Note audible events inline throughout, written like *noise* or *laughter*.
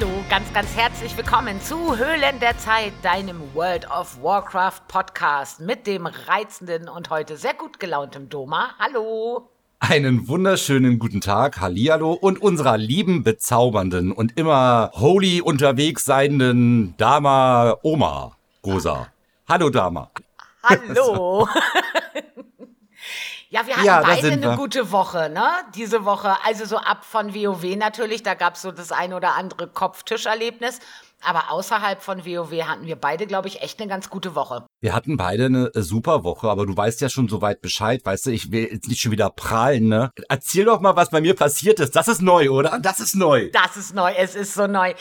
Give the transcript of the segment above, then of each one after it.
Hallo, ganz, ganz herzlich willkommen zu Höhlen der Zeit, deinem World of Warcraft Podcast mit dem reizenden und heute sehr gut gelaunten Doma. Hallo. Einen wunderschönen guten Tag, Hallihallo und unserer lieben, bezaubernden und immer holy unterwegs seienden Dama Oma Rosa. Hallo Dama. Hallo. *laughs* *laughs* Ja, wir hatten ja, beide eine wir. gute Woche, ne? Diese Woche. Also so ab von WoW natürlich, da gab es so das ein oder andere Kopftischerlebnis. Aber außerhalb von WoW hatten wir beide, glaube ich, echt eine ganz gute Woche. Wir hatten beide eine äh, super Woche, aber du weißt ja schon soweit Bescheid, weißt du, ich will jetzt nicht schon wieder prahlen, ne? Erzähl doch mal, was bei mir passiert ist. Das ist neu, oder? Das ist neu. Das ist neu, es ist so neu.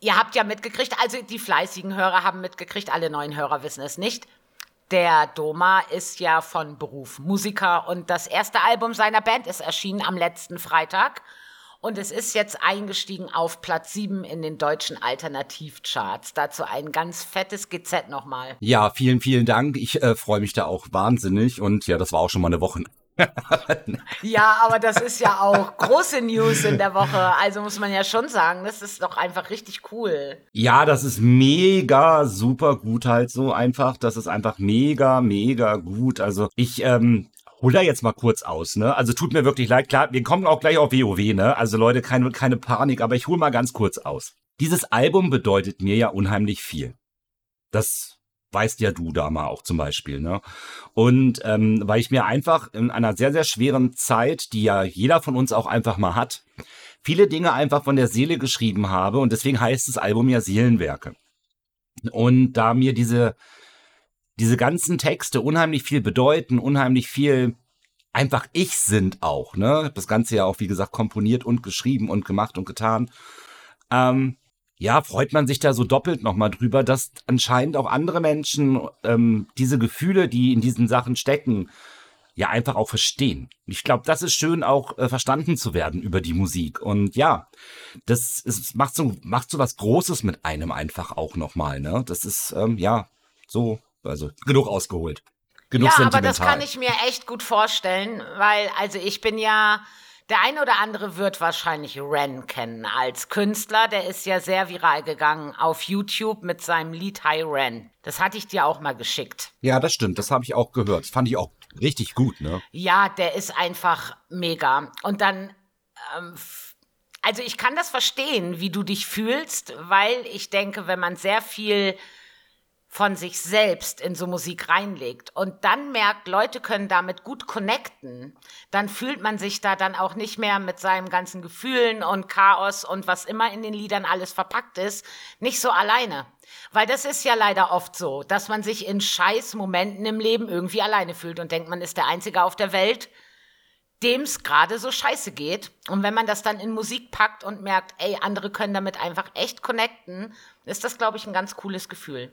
Ihr habt ja mitgekriegt, also die fleißigen Hörer haben mitgekriegt, alle neuen Hörer wissen es nicht. Der Doma ist ja von Beruf Musiker und das erste Album seiner Band ist erschienen am letzten Freitag. Und es ist jetzt eingestiegen auf Platz 7 in den deutschen Alternativcharts. Dazu ein ganz fettes GZ nochmal. Ja, vielen, vielen Dank. Ich äh, freue mich da auch wahnsinnig. Und ja, das war auch schon mal eine Woche *laughs* ja, aber das ist ja auch große News in der Woche. Also muss man ja schon sagen, das ist doch einfach richtig cool. Ja, das ist mega super gut halt so einfach. Das ist einfach mega, mega gut. Also ich, ähm, hol da jetzt mal kurz aus, ne? Also tut mir wirklich leid, klar, wir kommen auch gleich auf WoW, ne? Also Leute, keine, keine Panik, aber ich hol mal ganz kurz aus. Dieses Album bedeutet mir ja unheimlich viel. Das weißt ja du da mal auch zum Beispiel, ne? Und ähm, weil ich mir einfach in einer sehr, sehr schweren Zeit, die ja jeder von uns auch einfach mal hat, viele Dinge einfach von der Seele geschrieben habe und deswegen heißt das Album ja Seelenwerke. Und da mir diese, diese ganzen Texte unheimlich viel bedeuten, unheimlich viel einfach ich sind auch, ne? Das Ganze ja auch, wie gesagt, komponiert und geschrieben und gemacht und getan. Ähm, ja, freut man sich da so doppelt nochmal drüber, dass anscheinend auch andere Menschen ähm, diese Gefühle, die in diesen Sachen stecken, ja einfach auch verstehen. Ich glaube, das ist schön auch äh, verstanden zu werden über die Musik. Und ja, das ist, macht so macht so was Großes mit einem einfach auch nochmal. Ne, das ist ähm, ja so also genug ausgeholt. Genug ja, aber das kann ich mir echt gut vorstellen, weil also ich bin ja der eine oder andere wird wahrscheinlich Ren kennen als Künstler. Der ist ja sehr viral gegangen auf YouTube mit seinem Lied Hi Ren. Das hatte ich dir auch mal geschickt. Ja, das stimmt. Das habe ich auch gehört. Das fand ich auch richtig gut, ne? Ja, der ist einfach mega. Und dann, ähm, also ich kann das verstehen, wie du dich fühlst, weil ich denke, wenn man sehr viel von sich selbst in so Musik reinlegt und dann merkt, Leute können damit gut connecten, dann fühlt man sich da dann auch nicht mehr mit seinen ganzen Gefühlen und Chaos und was immer in den Liedern alles verpackt ist, nicht so alleine. Weil das ist ja leider oft so, dass man sich in scheiß Momenten im Leben irgendwie alleine fühlt und denkt, man ist der Einzige auf der Welt, dem es gerade so scheiße geht. Und wenn man das dann in Musik packt und merkt, ey, andere können damit einfach echt connecten, ist das, glaube ich, ein ganz cooles Gefühl.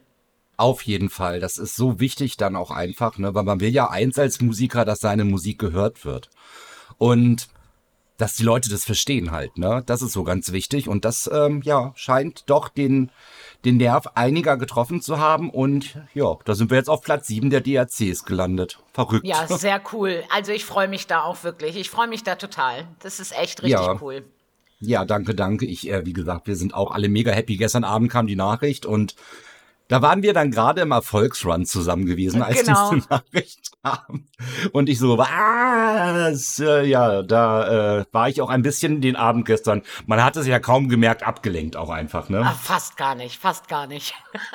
Auf jeden Fall. Das ist so wichtig dann auch einfach, ne? Weil man will ja eins als Musiker, dass seine Musik gehört wird. Und dass die Leute das verstehen halt, ne? Das ist so ganz wichtig. Und das, ähm, ja, scheint doch den, den Nerv einiger getroffen zu haben. Und ja, da sind wir jetzt auf Platz 7 der DRCs gelandet. Verrückt. Ja, sehr cool. Also ich freue mich da auch wirklich. Ich freue mich da total. Das ist echt richtig ja. cool. Ja, danke, danke. Ich, äh, wie gesagt, wir sind auch alle mega happy. Gestern Abend kam die Nachricht und da waren wir dann gerade im Erfolgsrun zusammen gewesen, als genau. diese *laughs* Nachricht kam. Und ich so, was? Ja, da äh, war ich auch ein bisschen den Abend gestern. Man hat es ja kaum gemerkt, abgelenkt auch einfach, ne? Ach, fast gar nicht, fast gar nicht.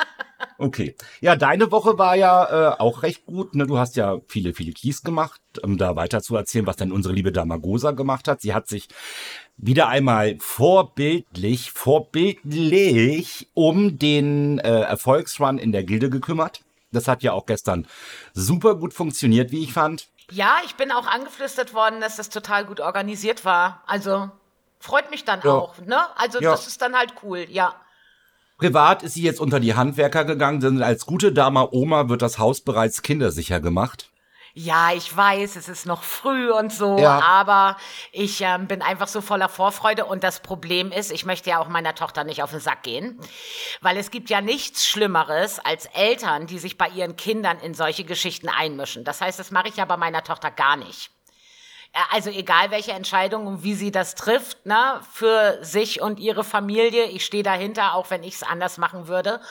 *laughs* okay. Ja, deine Woche war ja äh, auch recht gut. Ne? Du hast ja viele, viele Keys gemacht, um da weiter zu erzählen, was denn unsere liebe Damagosa gemacht hat. Sie hat sich wieder einmal vorbildlich, vorbildlich um den äh, Erfolgsrun in der Gilde gekümmert. Das hat ja auch gestern super gut funktioniert, wie ich fand. Ja, ich bin auch angeflüstert worden, dass das total gut organisiert war. Also freut mich dann ja. auch, ne? Also ja. das ist dann halt cool, ja. Privat ist sie jetzt unter die Handwerker gegangen, denn als gute Dame Oma wird das Haus bereits kindersicher gemacht ja, ich weiß, es ist noch früh und so, ja. aber ich ähm, bin einfach so voller Vorfreude und das Problem ist, ich möchte ja auch meiner Tochter nicht auf den Sack gehen, weil es gibt ja nichts Schlimmeres als Eltern, die sich bei ihren Kindern in solche Geschichten einmischen. Das heißt, das mache ich ja bei meiner Tochter gar nicht. also egal welche Entscheidung und wie sie das trifft, ne, für sich und ihre Familie, ich stehe dahinter, auch wenn ich es anders machen würde.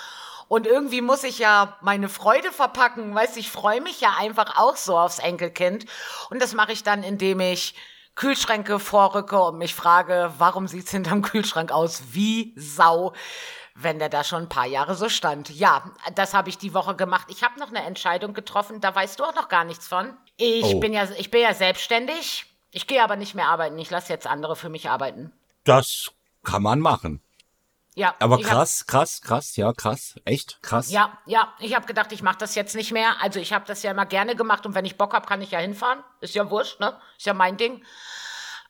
Und irgendwie muss ich ja meine Freude verpacken, weißt ich freue mich ja einfach auch so aufs Enkelkind. Und das mache ich dann, indem ich Kühlschränke vorrücke und mich frage, warum sieht's hinterm Kühlschrank aus wie Sau, wenn der da schon ein paar Jahre so stand. Ja, das habe ich die Woche gemacht. Ich habe noch eine Entscheidung getroffen, da weißt du auch noch gar nichts von. Ich Oh. bin ja ich bin ja selbstständig. Ich gehe aber nicht mehr arbeiten. Ich lasse jetzt andere für mich arbeiten. Das kann man machen. Ja, Aber ich hab- krass, krass, krass, ja, krass. Echt krass. Ja, ja, ich habe gedacht, ich mache das jetzt nicht mehr. Also ich habe das ja immer gerne gemacht und wenn ich Bock habe, kann ich ja hinfahren. Ist ja wurscht, ne? Ist ja mein Ding.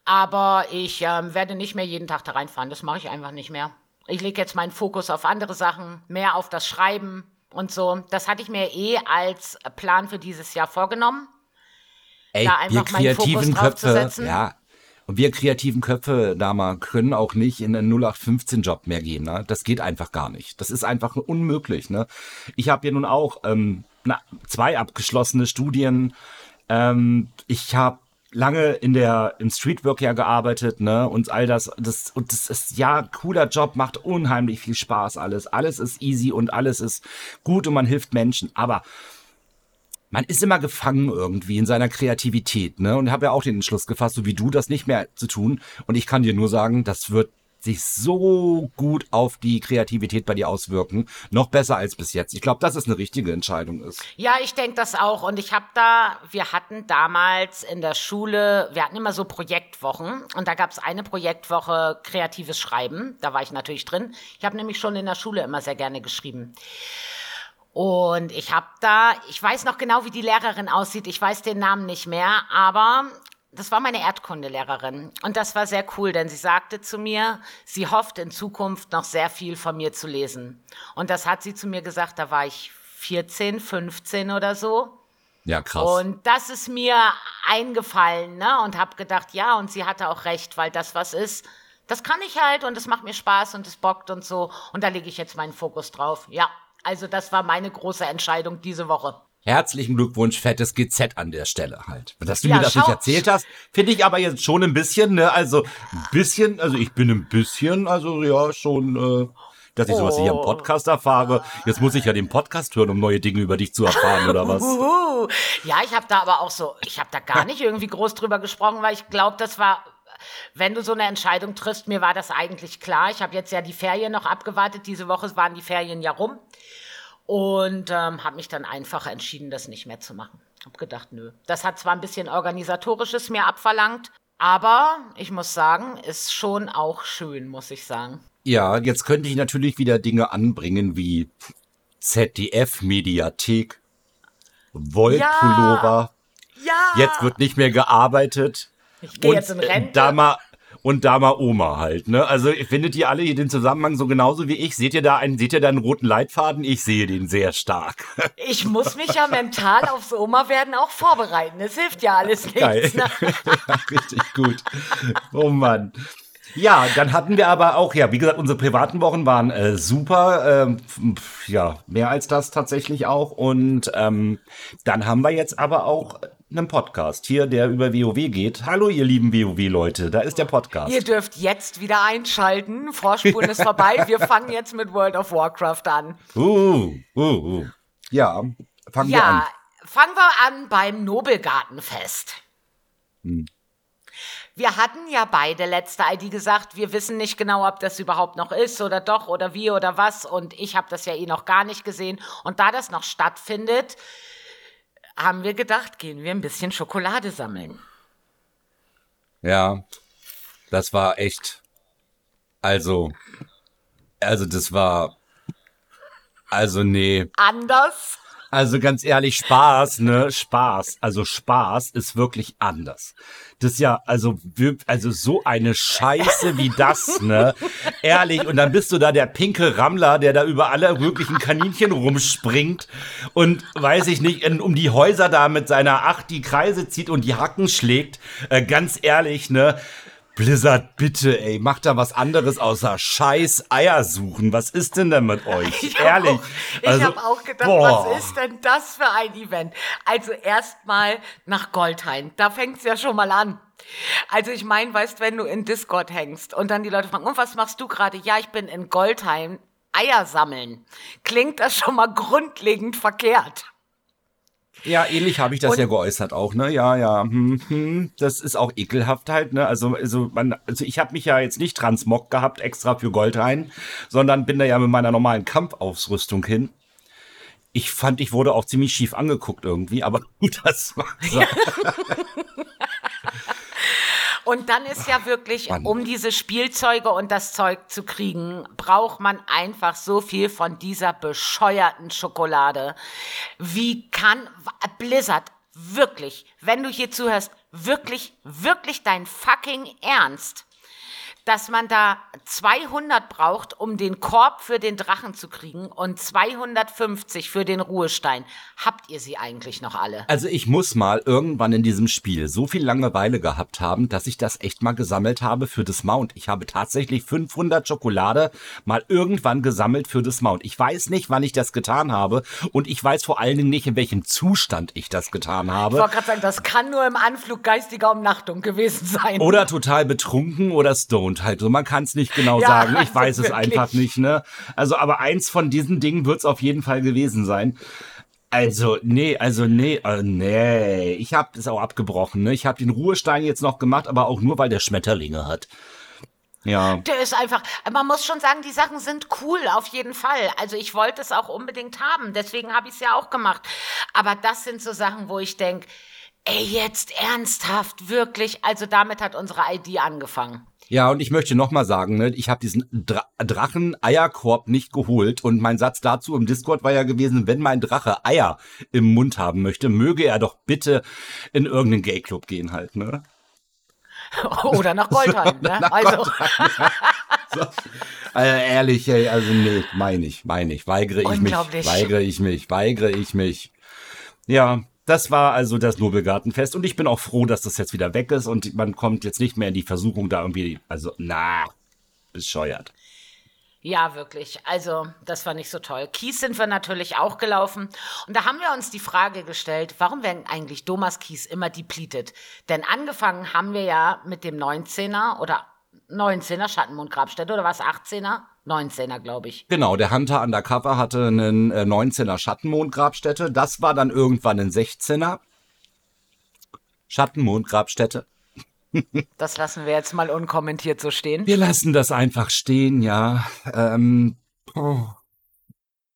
Aber ich ähm, werde nicht mehr jeden Tag da reinfahren. Das mache ich einfach nicht mehr. Ich lege jetzt meinen Fokus auf andere Sachen, mehr auf das Schreiben und so. Das hatte ich mir eh als Plan für dieses Jahr vorgenommen. Ey, da wir einfach meinen Fokus kreativen drauf zu Köpfe, setzen. ja. Und wir kreativen Köpfe, Dama, können auch nicht in einen 0815-Job mehr gehen. Ne? Das geht einfach gar nicht. Das ist einfach unmöglich. Ne? Ich habe ja nun auch ähm, na, zwei abgeschlossene Studien. Ähm, ich habe lange in der im Streetwork ja gearbeitet, ne, und all das, das und das ist ja cooler Job, macht unheimlich viel Spaß alles. Alles ist easy und alles ist gut und man hilft Menschen, aber man ist immer gefangen irgendwie in seiner Kreativität, ne? Und habe ja auch den Entschluss gefasst, so wie du, das nicht mehr zu tun. Und ich kann dir nur sagen, das wird sich so gut auf die Kreativität bei dir auswirken. Noch besser als bis jetzt. Ich glaube, dass es eine richtige Entscheidung ist. Ja, ich denke das auch. Und ich habe da, wir hatten damals in der Schule, wir hatten immer so Projektwochen. Und da gab es eine Projektwoche kreatives Schreiben. Da war ich natürlich drin. Ich habe nämlich schon in der Schule immer sehr gerne geschrieben. Und ich habe da, ich weiß noch genau, wie die Lehrerin aussieht. Ich weiß den Namen nicht mehr, aber das war meine Erdkundelehrerin. Und das war sehr cool, denn sie sagte zu mir, sie hofft in Zukunft noch sehr viel von mir zu lesen. Und das hat sie zu mir gesagt, da war ich 14, 15 oder so. Ja, krass. Und das ist mir eingefallen, ne? Und habe gedacht, ja, und sie hatte auch recht, weil das was ist, das kann ich halt und es macht mir Spaß und es bockt und so. Und da lege ich jetzt meinen Fokus drauf. Ja, also das war meine große Entscheidung diese Woche. Herzlichen Glückwunsch, fettes GZ an der Stelle halt. Dass du Ja, mir das schau- nicht erzählt hast, finde ich aber jetzt schon ein bisschen, ne? Also ein bisschen, also ich bin ein bisschen, also ja, schon, äh, dass ich sowas hier im Oh. Podcast erfahre. Jetzt muss ich ja den Podcast hören, um neue Dinge über dich zu erfahren, oder was? Ja, ich habe da aber auch so, ich habe da gar nicht irgendwie groß drüber gesprochen, weil ich glaube, das war, wenn du so eine Entscheidung triffst, mir war das eigentlich klar. Ich habe jetzt ja die Ferien noch abgewartet. Diese Woche waren die Ferien ja rum. Und ähm, habe mich dann einfach entschieden, das nicht mehr zu machen. Hab gedacht, nö. Das hat zwar ein bisschen organisatorisches mir abverlangt, aber ich muss sagen, ist schon auch schön, muss ich sagen. Ja, jetzt könnte ich natürlich wieder Dinge anbringen wie ZDF-Mediathek, Wollpullover. Ja! Jetzt wird nicht mehr gearbeitet. Ich gehe jetzt in Rente. Da mal, und da mal Oma halt, ne? Also findet ihr alle hier den Zusammenhang so genauso wie ich? Seht ihr da einen, seht ihr da einen roten Leitfaden? Ich sehe den sehr stark. *laughs* Ich muss mich ja mental aufs Oma-werden auch vorbereiten. Es hilft ja alles nichts. Geil. Ne? *laughs* Richtig gut. Oh Mann. Ja, dann hatten wir aber auch, ja, wie gesagt, unsere privaten Wochen waren äh, super. Ähm, ja, mehr als das tatsächlich auch. Und ähm, dann haben wir jetzt aber auch einen Podcast hier, der über WoW geht. Hallo, ihr lieben WoW-Leute, da ist der Podcast. Ihr dürft jetzt wieder einschalten. Vorspulen ist vorbei. *laughs* Wir fangen jetzt mit World of Warcraft an. Uh, uh, uh. Ja, fangen wir Ja, an. fangen wir an beim Nobelgartenfest. Wir hatten ja beide letzte ID gesagt, wir wissen nicht genau, ob das überhaupt noch ist oder doch oder wie oder was. Und ich habe das ja eh noch gar nicht gesehen. Und da das noch stattfindet, haben wir gedacht, gehen wir ein bisschen Schokolade sammeln. Ja, das war echt. Also, also das war. Also nee. Anders? Also ganz ehrlich, Spaß, ne? Spaß. Also Spaß ist wirklich anders. Das ist ja, also, also so eine Scheiße wie das, ne? Ehrlich. Und dann bist du da der pinke Rammler, der da über alle möglichen Kaninchen rumspringt und weiß ich nicht, in, um die Häuser da mit seiner Acht die Kreise zieht und die Hacken schlägt. Äh, ganz ehrlich, ne? Blizzard, bitte, ey, macht da was anderes außer scheiß Eier suchen. Was ist denn denn mit *laughs* euch? Ich Ehrlich. Auch, ich also, habe auch gedacht, boah. was ist denn das für ein Event? Also erstmal nach Goldhain. Da fängt's ja schon mal an. Also ich meine, weißt, wenn du in Discord hängst und dann die Leute fragen, und was machst du gerade? Ja, ich bin in Goldheim Eier sammeln. Klingt das schon mal grundlegend verkehrt. Ja, ähnlich habe ich das Und- ja geäußert auch, ne? Ja, ja. Hm, hm. Das ist auch ekelhaft halt, ne? Also, also, man, also ich habe mich ja jetzt nicht transmog gehabt, extra für Goldhain, sondern bin da ja mit meiner normalen Kampfausrüstung hin. Ich fand, ich wurde auch ziemlich schief angeguckt irgendwie, aber *laughs* gut, das war so. *laughs* Und dann ist ja wirklich, Mann. um diese Spielzeuge und das Zeug zu kriegen, braucht man einfach so viel von dieser bescheuerten Schokolade. Wie kann Blizzard wirklich, wenn du hier zuhörst, wirklich, wirklich dein fucking Ernst, dass man da 200 braucht, um den Korb für den Drachen zu kriegen und 250 für den Ruhestein. Habt ihr sie eigentlich noch alle? Also ich muss mal irgendwann in diesem Spiel so viel Langeweile gehabt haben, dass ich das echt mal gesammelt habe für das Mount. Ich habe tatsächlich 500 Schokolade mal irgendwann gesammelt für das Mount. Ich weiß nicht, wann ich das getan habe und ich weiß vor allen Dingen nicht, in welchem Zustand ich das getan Ich habe. wollte gerade sagen, das kann nur im Anflug geistiger Umnachtung gewesen sein. Oder total betrunken oder stoned halt. So, man kann es nicht genau *laughs* Ja, sagen. Ich also weiß es wirklich. einfach nicht, ne? Also, aber eins von diesen Dingen wird es auf jeden Fall gewesen sein. Also, nee, also nee, äh, nee. Ich habe das auch abgebrochen, ne? Ich habe den Ruhestein jetzt noch gemacht, aber auch nur, weil der Schmetterlinge hat. Ja. Der ist einfach, man muss schon sagen, die Sachen sind cool, auf jeden Fall. Also ich wollte es auch unbedingt haben, deswegen habe ich es ja auch gemacht. Aber das sind so Sachen, wo ich denke, ey, jetzt ernsthaft, wirklich. Also damit hat unsere ID angefangen. Ja, und ich möchte noch mal sagen, ne, ich habe diesen Dra Drachen-Eierkorb nicht geholt und mein Satz dazu im Discord war ja gewesen, wenn mein Drache Eier im Mund haben möchte, möge er doch bitte in irgendeinen Gay-Club gehen halt, ne? *laughs* Oder nach Goldheim. *laughs* ne? Also, So. Also ehrlich, ey, also nee, meine ich, meine ich, weigere ich mich, Unglaublich. weigere ich mich, weigere ich mich. Ja, das war also das Nobelgartenfest und ich bin auch froh, dass das jetzt wieder weg ist und man kommt jetzt nicht mehr in die Versuchung da irgendwie, also na, bescheuert. Ja, wirklich. Also, das war nicht so toll. Kies sind wir natürlich auch gelaufen. Und da haben wir uns die Frage gestellt, warum werden eigentlich Domas Kies immer depleted? Denn angefangen haben wir ja mit dem 19er oder 19er Schattenmond Grabstätte oder was 18er? 19er, glaube ich. Genau, der Hunter Undercover hatte einen äh, 19er Schattenmond-Grabstätte. Das war dann irgendwann ein 16er Schattenmond-Grabstätte. *laughs* Das lassen wir jetzt mal unkommentiert so stehen. Wir lassen das einfach stehen, ja. Ähm, oh.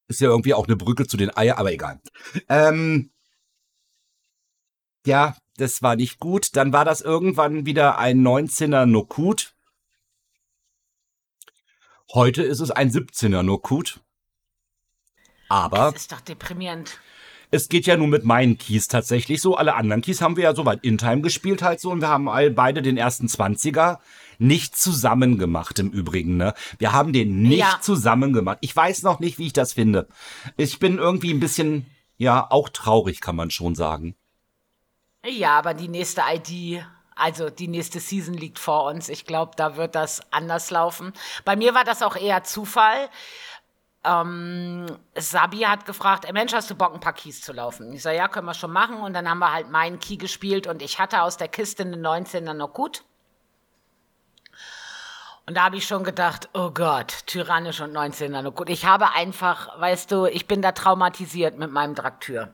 Ist ja irgendwie auch eine Brücke zu den Eier, aber egal. Ähm, ja, das war nicht gut. Dann war das irgendwann wieder ein 19er Nokut. Heute ist es ein 17er Nokut. Aber Das ist doch deprimierend. es geht ja nun mit meinen Keys tatsächlich so. Alle anderen Keys haben wir ja soweit in Time gespielt halt so und wir haben all, beide den ersten 20er nicht zusammen gemacht im Übrigen, ne? Wir haben den nicht Ja. zusammen gemacht. Ich weiß noch nicht, wie ich das finde. Ich bin irgendwie ein bisschen, ja, auch traurig, kann man schon sagen. Ja, aber die nächste ID, also die nächste Season liegt vor uns. Ich glaube, da wird das anders laufen. Bei mir war das auch eher Zufall. Ähm, Sabi hat gefragt, ey Mensch, hast du Bock, ein paar Keys zu laufen? Ich sage, ja, können wir schon machen. Und dann haben wir halt meinen Key gespielt und ich hatte aus der Kiste einen 19er noch gut. Und da habe ich schon gedacht, oh Gott, tyrannisch und 19er noch gut. Ich habe einfach, weißt du, ich bin da traumatisiert mit meinem Draktür.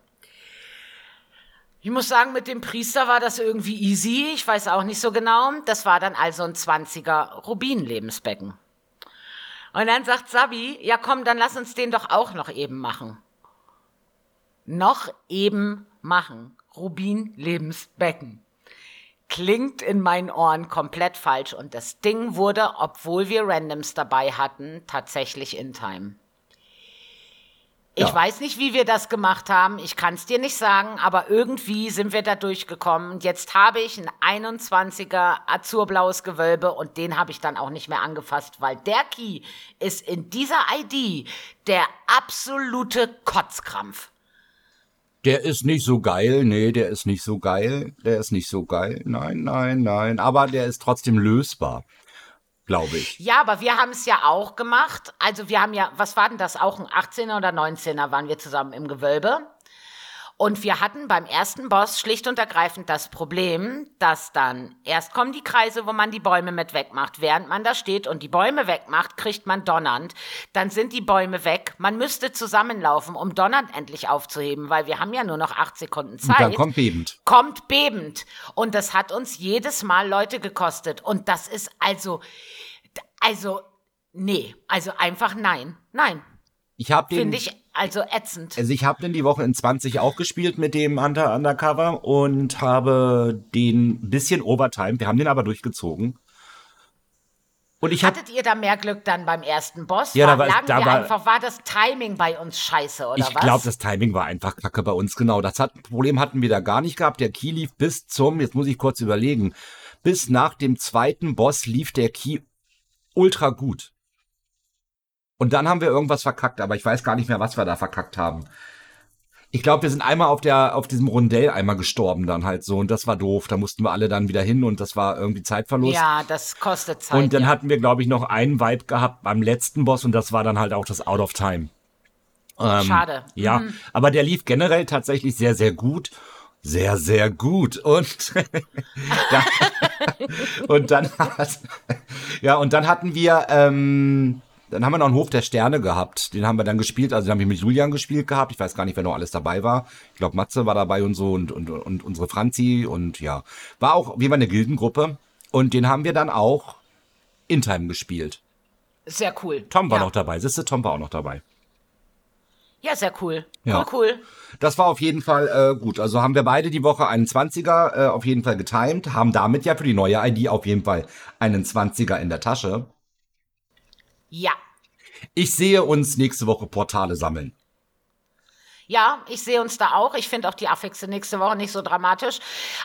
Ich muss sagen, mit dem Priester war das irgendwie easy. Ich weiß auch nicht so genau. Das war dann also ein 20er Rubin-Lebensbecken. Und dann sagt Sabi, ja komm, dann lass uns den doch auch noch eben machen. Noch eben machen. Rubin-Lebensbecken. Klingt in meinen Ohren komplett falsch und das Ding wurde, obwohl wir Randoms dabei hatten, tatsächlich in Time. Ich Ja. weiß nicht, wie wir das gemacht haben. Ich kann es dir nicht sagen, aber irgendwie sind wir da durchgekommen. Und Jetzt habe ich ein 21er azurblaues Gewölbe und den habe ich dann auch nicht mehr angefasst, weil der Key ist in dieser ID der absolute Kotzkrampf. Der ist nicht so geil, nee, der ist nicht so geil, der ist nicht so geil, nein, nein, nein, aber der ist trotzdem lösbar, glaube ich. Ja, aber wir haben es ja auch gemacht. Also wir haben ja, was war denn das, auch ein 18er oder 19er waren wir zusammen im Gewölbe. Und wir hatten beim ersten Boss schlicht und ergreifend das Problem, dass dann erst kommen die Kreise, wo man die Bäume mit wegmacht. Während man da steht und die Bäume wegmacht, kriegt man donnernd. Dann sind die Bäume weg. Man müsste zusammenlaufen, um donnernd endlich aufzuheben, weil wir haben ja nur noch acht Sekunden Zeit. Und dann kommt bebend. Kommt bebend. Und das hat uns jedes Mal Leute gekostet. Und das ist also, also, nee, also einfach nein, nein. Ich habe den. Finde ich also ätzend. Also ich habe den die Woche in 20 auch gespielt mit dem Hunter Undercover und habe den bisschen Overtime. Wir haben den aber durchgezogen. Und ich Hattet ihr da mehr Glück dann beim ersten Boss? Ja, war, da war, da war einfach, war das Timing bei uns scheiße oder ich was? Ich glaube, das Timing war einfach kacke bei uns, genau. Das hat, Problem hatten wir da gar nicht gehabt. Der Key lief bis zum, jetzt muss ich kurz überlegen, bis nach dem zweiten Boss lief der Key ultra gut. Und dann haben wir irgendwas verkackt, aber ich weiß gar nicht mehr, was wir da verkackt haben. Ich glaube, wir sind einmal auf der auf diesem Rundell einmal gestorben dann halt so und das war doof. Da mussten wir alle dann wieder hin und das war irgendwie Zeitverlust. Ja, das kostet Zeit. Und dann ja. hatten wir glaube ich noch einen Vibe gehabt beim letzten Boss und das war dann halt auch das Out of Time. Ähm, Schade. Ja, mhm. aber der lief generell tatsächlich sehr sehr gut. Sehr, sehr gut. Und, *laughs* *laughs* und dann ja, und dann hatten wir ähm, dann haben wir noch einen Hof der Sterne gehabt. Den haben wir dann gespielt. Also den haben wir mit Julian gespielt gehabt. Ich weiß gar nicht, wer noch alles dabei war. Ich glaube, Matze war dabei und so und, und, und unsere Franzi und ja. War auch wie immer eine Gildengruppe. Und den haben wir dann auch in Time gespielt. Sehr cool. Tom war ja. noch dabei. Siehste, Tom war auch noch dabei. Ja, sehr cool. Ja. Cool, cool. Das war auf jeden Fall äh, gut. Also haben wir beide die Woche einen 20er äh, auf jeden Fall getimed, haben damit ja für die neue ID auf jeden Fall einen 20er in der Tasche. Ja. Ich sehe uns nächste Woche Portale sammeln. Ja, ich sehe uns da auch. Ich finde auch die Affixe nächste Woche nicht so dramatisch.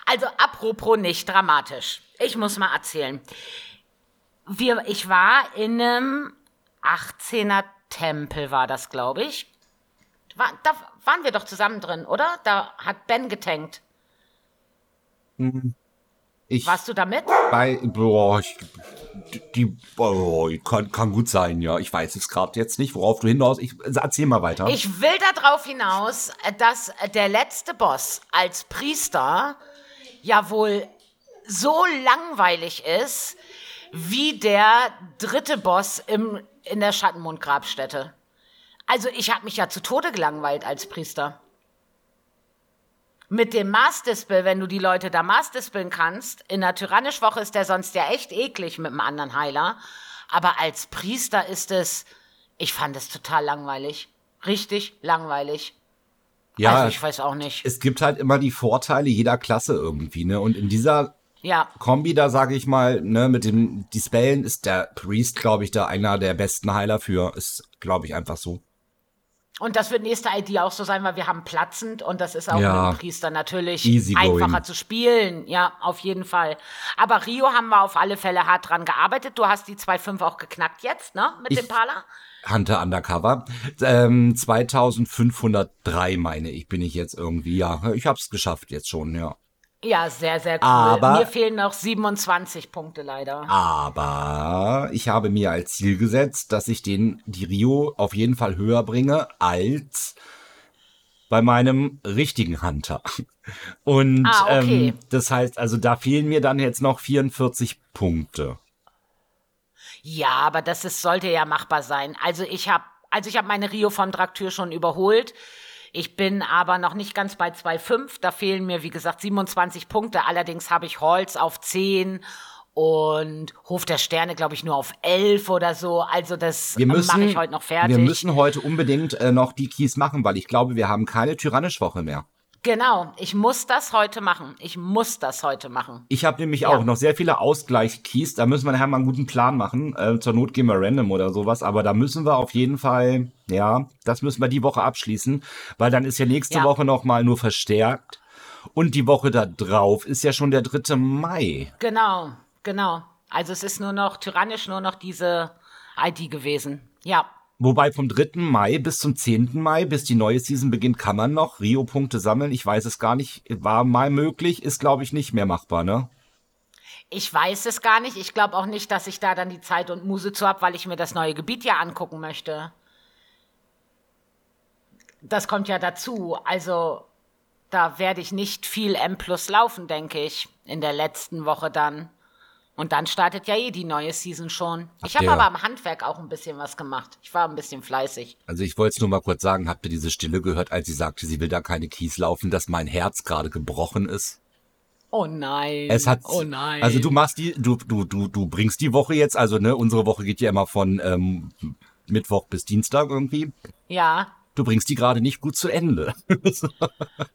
Also apropos nicht dramatisch. Ich muss mal erzählen. Wir, ich war in einem 18er Tempel, war das, glaube ich. War, da waren wir doch zusammen drin, oder? Da hat Ben getankt. Mhm. Ich, Warst du damit? Bei, boah, ich, die, oh, kann, kann gut sein, ja. Ich weiß es gerade jetzt nicht, worauf du hinaus. Ich erzähl mal weiter. Ich will darauf hinaus, dass der letzte Boss als Priester ja wohl so langweilig ist, wie der dritte Boss im, in der Schattenmondgrabstätte. Also ich habe mich ja zu Tode gelangweilt als Priester. Mit dem Mars-Dispel, wenn du die Leute da Mars-Dispeln kannst, in der Tyrannisch-Woche ist der sonst ja echt eklig mit einem anderen Heiler. Aber als Priester ist es, ich fand es total langweilig. Richtig langweilig. Ja, also ich weiß auch nicht. Es gibt halt immer die Vorteile jeder Klasse irgendwie, ne? Und in dieser ja. Kombi, da sage ich mal, ne, mit dem Dispellen ist der Priest, glaube ich, da einer der besten Heiler für. Ist, glaube ich, einfach so. Und das wird nächste ID auch so sein, weil wir haben platzend und das ist auch ja. mit dem Priester natürlich einfacher zu spielen. Ja, auf jeden Fall. Aber Rio haben wir auf alle Fälle hart dran gearbeitet. Du hast die 2.5 auch geknackt jetzt, ne? Mit ich, dem Pala? Hunter Undercover. Ähm, 2503 meine ich, bin ich jetzt irgendwie. Ja, ich hab's geschafft jetzt schon, ja. Ja, sehr, sehr cool. Aber, mir fehlen noch 27 Punkte leider. Aber ich habe mir als Ziel gesetzt, dass ich den, die Rio auf jeden Fall höher bringe als bei meinem richtigen Hunter. Und ah, okay. ähm, das heißt, also da fehlen mir dann jetzt noch 44 Punkte. Ja, aber das ist, sollte ja machbar sein. Also ich habe also ich habe meine Rio vom Draktür schon überholt. Ich bin aber noch nicht ganz bei 2,5. Da fehlen mir, wie gesagt, 27 Punkte. Allerdings habe ich Holz auf 10 und Hof der Sterne, glaube ich, nur auf 11 oder so. Also das mache ich heute noch fertig. Wir müssen heute unbedingt äh, noch die Keys machen, weil ich glaube, wir haben keine Tyrannisch-Woche mehr. Genau, ich muss das heute machen. Ich muss das heute machen. Ich habe nämlich ja. auch noch sehr viele Ausgleichskeys. Da müssen wir nachher mal einen guten Plan machen. Äh, zur Not gehen wir random oder sowas. Aber da müssen wir auf jeden Fall, ja, das müssen wir die Woche abschließen, weil dann ist ja nächste ja. Woche noch mal nur verstärkt. Und die Woche da drauf ist ja schon der 3. Mai. Genau, genau. Also es ist nur noch tyrannisch, nur noch diese ID gewesen. Ja. Wobei vom 3. Mai bis zum 10. Mai, bis die neue Season beginnt, kann man noch Rio-Punkte sammeln. Ich weiß es gar nicht. War mal möglich, ist glaube ich nicht mehr machbar, ne? Ich weiß es gar nicht. Ich glaube auch nicht, dass ich da dann die Zeit und Muse zu habe, weil ich mir das neue Gebiet ja angucken möchte. Das kommt ja dazu. Also da werde ich nicht viel M plus laufen, denke ich, in der letzten Woche dann. Und dann startet ja eh die neue Season schon. Habt ich habe aber am Handwerk auch ein bisschen was gemacht. Ich war ein bisschen fleißig. Also ich wollte es nur mal kurz sagen, habt ihr diese Stille gehört, als sie sagte, sie will da keine Keys laufen, dass mein Herz gerade gebrochen ist? Oh nein. Es hat, oh nein. also du machst die, du, du, du, du bringst die Woche jetzt, also ne, unsere Woche geht ja immer von ähm, Mittwoch bis Dienstag irgendwie. Ja. Du bringst die gerade nicht gut zu Ende. *laughs*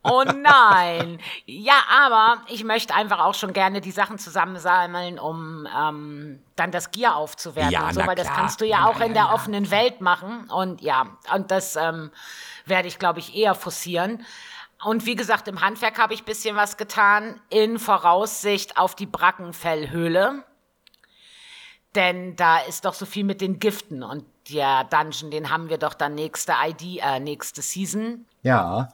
Oh nein. Ja, aber ich möchte einfach auch schon gerne die Sachen zusammensammeln, um ähm, dann das Gier aufzuwerten Ja, und so, weil das klar. kannst du ja auch ja, in der ja. offenen Welt machen. Und ja, und das ähm, werde ich, glaube ich, eher forcieren. Und wie gesagt, im Handwerk habe ich ein bisschen was getan, in Voraussicht auf die Brackenfellhöhle. Denn da ist doch so viel mit den Giften und der Dungeon, den haben wir doch dann nächste ID, äh, nächste Season. Ja.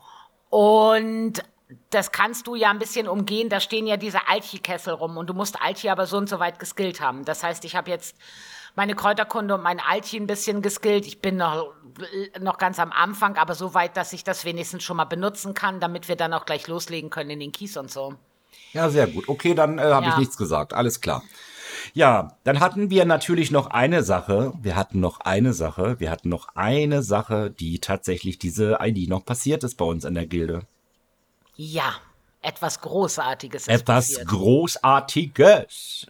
Und das kannst du ja ein bisschen umgehen. Da stehen ja diese Alchi-Kessel rum und du musst Alchi aber so und so weit geskillt haben. Das heißt, ich habe jetzt meine Kräuterkunde und mein Alchi ein bisschen geskillt. Ich bin noch, noch ganz am Anfang, aber so weit, dass ich das wenigstens schon mal benutzen kann, damit wir dann auch gleich loslegen können in den Kies und so. Ja, sehr gut. Okay, dann äh, habe ich Ja. nichts gesagt. Alles klar. Ja, dann hatten wir natürlich noch eine Sache. Wir hatten noch eine Sache. Wir hatten noch eine Sache, die tatsächlich diese ID noch passiert ist bei uns in der Gilde. Ja, etwas Großartiges ist Etwas passiert. Großartiges.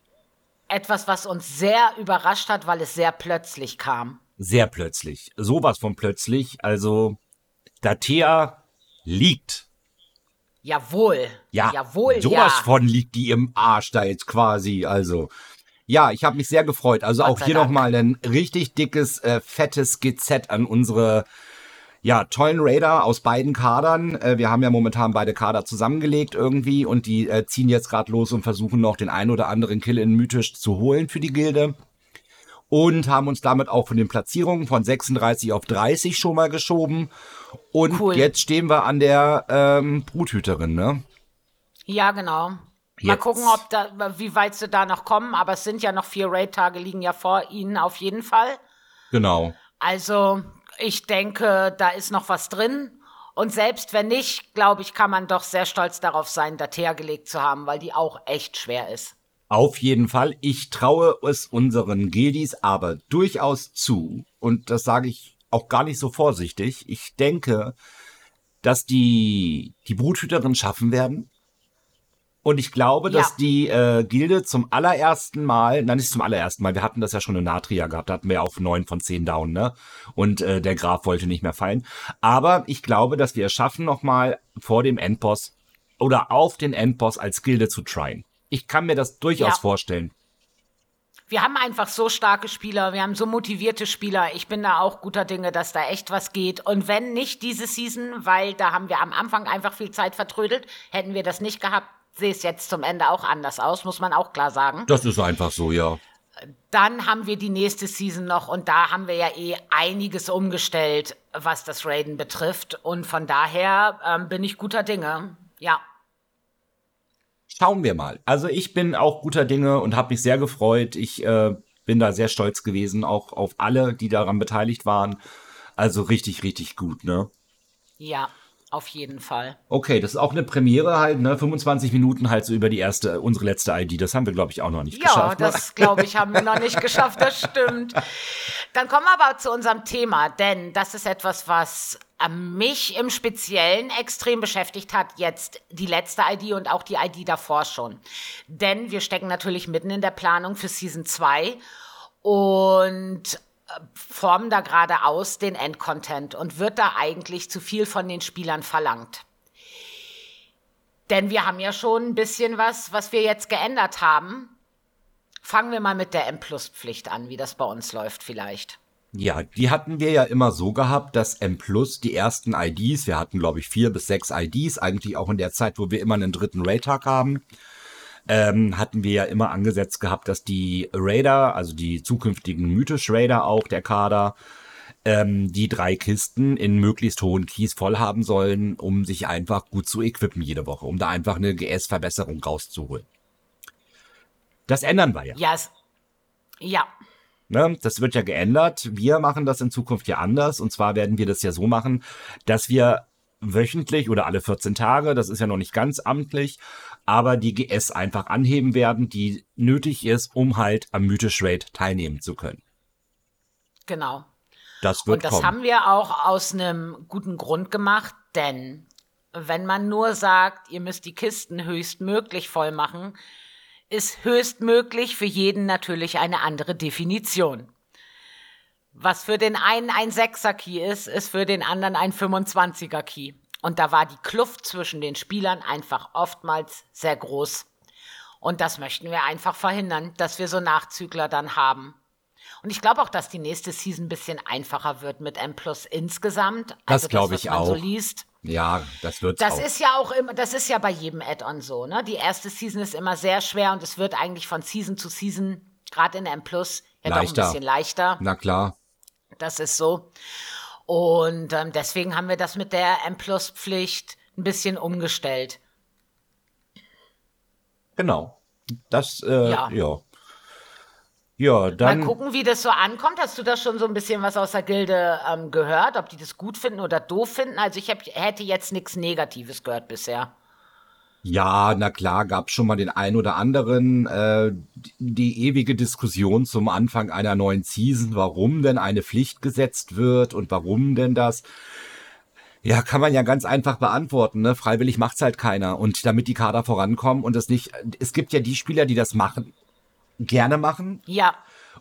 Etwas, was uns sehr überrascht hat, weil es sehr plötzlich kam. Sehr plötzlich. Sowas von plötzlich. Also, Datea liegt. Jawohl. Ja, Jawohl, sowas ja. von liegt die im Arsch da jetzt quasi. Also, ja, ich habe mich sehr gefreut. Also Gott auch hier nochmal ein richtig dickes, äh, fettes GZ an unsere ja, tollen Raider aus beiden Kadern. Äh, wir haben ja momentan beide Kader zusammengelegt irgendwie und die äh, ziehen jetzt gerade los und versuchen noch den ein oder anderen Kill in Mythisch zu holen für die Gilde. Und haben uns damit auch von den Platzierungen von 36 auf 30 schon mal geschoben. Und Cool. jetzt stehen wir an der ähm, Bruthüterin, ne? Ja, genau. Mal gucken, ob da, wie weit sie da noch kommen. Aber es sind ja noch vier Raid-Tage, liegen ja vor ihnen auf jeden Fall. Genau. Also, ich denke, da ist noch was drin. Und selbst wenn nicht, glaube ich, kann man doch sehr stolz darauf sein, Datea gelegt zu haben, weil die auch echt schwer ist. Auf jeden Fall. Ich traue es unseren Gildis aber durchaus zu. Und das sage ich auch gar nicht so vorsichtig. Ich denke, dass die die Bruthüterin schaffen werden. Und ich glaube, Ja. dass die äh, Gilde zum allerersten Mal, nein, nicht zum allerersten Mal, wir hatten das ja schon in Natria gehabt, da hatten wir auch neun von zehn down, ne? Und äh, der Graf wollte nicht mehr fallen. Aber ich glaube, dass wir es schaffen, nochmal vor dem Endboss oder auf den Endboss als Gilde zu tryen. Ich kann mir das durchaus Ja. vorstellen. Wir haben einfach so starke Spieler, wir haben so motivierte Spieler. Ich bin da auch guter Dinge, dass da echt was geht. Und wenn nicht diese Season, weil da haben wir am Anfang einfach viel Zeit vertrödelt, hätten wir das nicht gehabt, sehe es jetzt zum Ende auch anders aus, muss man auch klar sagen. Das ist einfach so, ja. Dann haben wir die nächste Season noch und da haben wir ja eh einiges umgestellt, was das Raiden betrifft. Und von daher ähm, bin ich guter Dinge. Ja. Schauen wir mal. Also ich bin auch guter Dinge und habe mich sehr gefreut. Ich äh, bin da sehr stolz gewesen, auch auf alle, die daran beteiligt waren. Also richtig, richtig gut, ne? Ja, auf jeden Fall. Okay, das ist auch eine Premiere halt, ne? 25 Minuten halt so über die erste, unsere letzte ID. Das haben wir, glaube ich, auch noch nicht Ja, geschafft. ne? das glaube ich, haben wir noch nicht geschafft, das stimmt. Dann kommen wir aber zu unserem Thema, denn das ist etwas, was äh, mich im Speziellen extrem beschäftigt hat, jetzt die letzte ID und auch die ID davor schon. Denn wir stecken natürlich mitten in der Planung für Season 2 und formen da gerade aus den Endcontent und wird da eigentlich zu viel von den Spielern verlangt. Denn wir haben ja schon ein bisschen was, was wir jetzt geändert haben. Fangen wir mal mit der M-Plus-Pflicht an, wie das bei uns läuft vielleicht. Ja, die hatten wir ja immer so gehabt, dass M Plus die ersten IDs, wir hatten glaube ich vier bis sechs IDs, eigentlich auch in der Zeit, wo wir immer einen dritten Raid-Tag haben, ähm, hatten wir ja immer angesetzt gehabt, dass die Raider, also die zukünftigen Mythisch Raider auch, der Kader, ähm, die drei Kisten in möglichst hohen Keys voll haben sollen, um sich einfach gut zu equippen jede Woche, um da einfach eine GS-Verbesserung rauszuholen. Das ändern wir ja. Ja, es, ja. Ne, das wird ja geändert. Wir machen das in Zukunft ja anders. Und zwar werden wir das ja so machen, dass wir wöchentlich oder alle 14 Tage, das ist ja noch nicht ganz amtlich, aber die GS einfach anheben werden, die nötig ist, um halt am Mythisch Raid teilnehmen zu können. Genau. Das wird Und das kommen. haben wir auch aus einem guten Grund gemacht, denn wenn man nur sagt, ihr müsst die Kisten höchstmöglich voll machen, ist höchstmöglich für jeden natürlich eine andere Definition. Was für den einen ein 6er Key ist, ist für den anderen ein 25er Key. Und da war die Kluft zwischen den Spielern einfach oftmals sehr groß. Und das möchten wir einfach verhindern, dass wir so Nachzügler dann haben. Und ich glaube auch, dass die nächste Season ein bisschen einfacher wird mit M Plus insgesamt. Das Also glaube was ich man So auch. liest. Ja, das wird Das auch. ist ja auch immer, das ist ja bei jedem Add-on so, ne? Die erste Season ist immer sehr schwer und es wird eigentlich von Season zu Season, gerade in M Plus, ja doch ein bisschen leichter. Na klar. Das ist so. Und ähm, deswegen haben wir das mit der M Plus Pflicht ein bisschen umgestellt. Genau. Das, äh, Ja. ja. Ja, dann. Mal gucken, wie das so ankommt. Hast du da schon so ein bisschen was aus der Gilde ähm, gehört, ob die das gut finden oder doof finden? Also ich hab, hätte jetzt nichts Negatives gehört bisher. Ja, na klar, gab schon mal den ein oder anderen. Äh, die, ewige Diskussion zum Anfang einer neuen Season, warum denn eine Pflicht gesetzt wird und warum denn das. Ja, kann man ja ganz einfach beantworten. Ne? Freiwillig macht's halt keiner. Und damit die Kader vorankommen und es nicht. Es gibt ja die Spieler, die das machen, gerne machen Ja,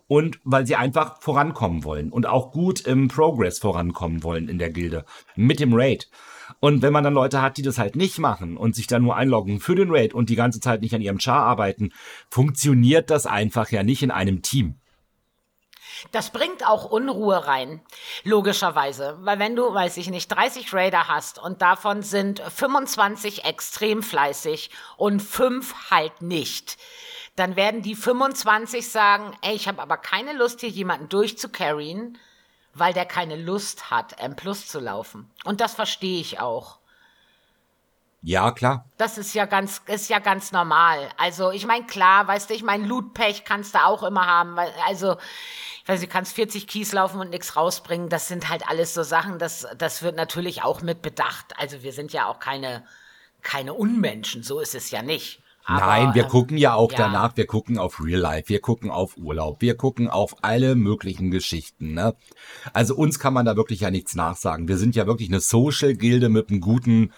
und weil sie einfach vorankommen wollen und auch gut im Progress vorankommen wollen in der Gilde mit dem Raid. Und wenn man dann Leute hat, die das halt nicht machen und sich dann nur einloggen für den Raid und die ganze Zeit nicht an ihrem Char arbeiten, funktioniert das einfach ja nicht in einem Team. Das bringt auch Unruhe rein, logischerweise. Weil wenn du, weiß ich nicht, 30 Raider hast und davon sind 25 extrem fleißig und 5 halt nicht, dann werden die 25 sagen, ey, ich habe aber keine Lust, hier jemanden durchzucarryen, weil der keine Lust hat, M Plus zu laufen. Und das verstehe ich auch. Ja, klar. Das ist ja ganz, ist ja ganz normal. Also, ich meine, klar, weißt du, ich meine, Lootpech kannst du auch immer haben. weil- Also, ich weiß nicht, du kannst 40 Keys laufen und nichts rausbringen. Das sind halt alles so Sachen, das, das wird natürlich auch mit bedacht. Also, wir sind ja auch keine, keine Unmenschen. So ist es ja nicht. Aber, Nein, wir ähm, gucken ja auch ja. danach, wir gucken auf Real Life, wir gucken auf Urlaub, wir gucken auf alle möglichen Geschichten. Ne? Also uns kann man da wirklich ja nichts nachsagen. Wir sind ja wirklich eine Social-Gilde mit einem guten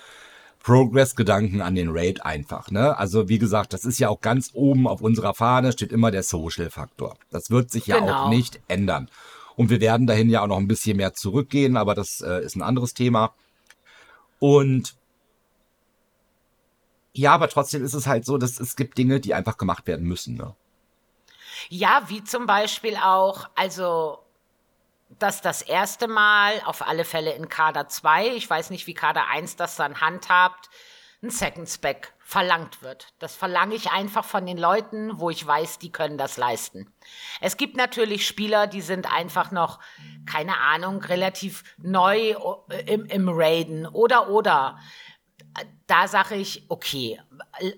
Progress-Gedanken an den Raid einfach. Ne? Also wie gesagt, das ist ja auch ganz oben auf unserer Fahne, steht immer der Social-Faktor. Das wird sich ja Genau. auch nicht ändern. Und wir werden dahin ja auch noch ein bisschen mehr zurückgehen, aber das äh, ist ein anderes Thema. Und ja, aber trotzdem ist es halt so, dass es gibt Dinge, die einfach gemacht werden müssen. Ne? Ja, wie zum Beispiel auch, also, dass das erste Mal, auf alle Fälle in Kader 2, ich weiß nicht, wie Kader 1 das dann handhabt, ein Second Spec verlangt wird. Das verlange ich einfach von den Leuten, wo ich weiß, die können das leisten. Es gibt natürlich Spieler, die sind einfach noch, keine Ahnung, relativ neu äh, im, im Raiden oder oder da sage ich, okay,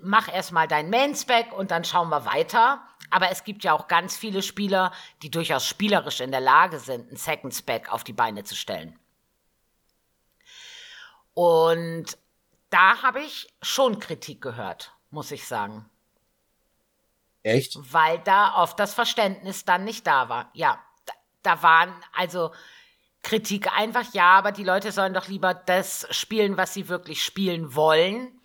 mach erstmal dein Main-Spec und dann schauen wir weiter. Aber es gibt ja auch ganz viele Spieler, die durchaus spielerisch in der Lage sind, einen Second-Spec auf die Beine zu stellen. Und da habe ich schon Kritik gehört, muss ich sagen. Echt? Weil da oft das Verständnis dann nicht da war. Ja, da, da waren also Kritik einfach, ja, aber die Leute sollen doch lieber das spielen, was sie wirklich spielen wollen.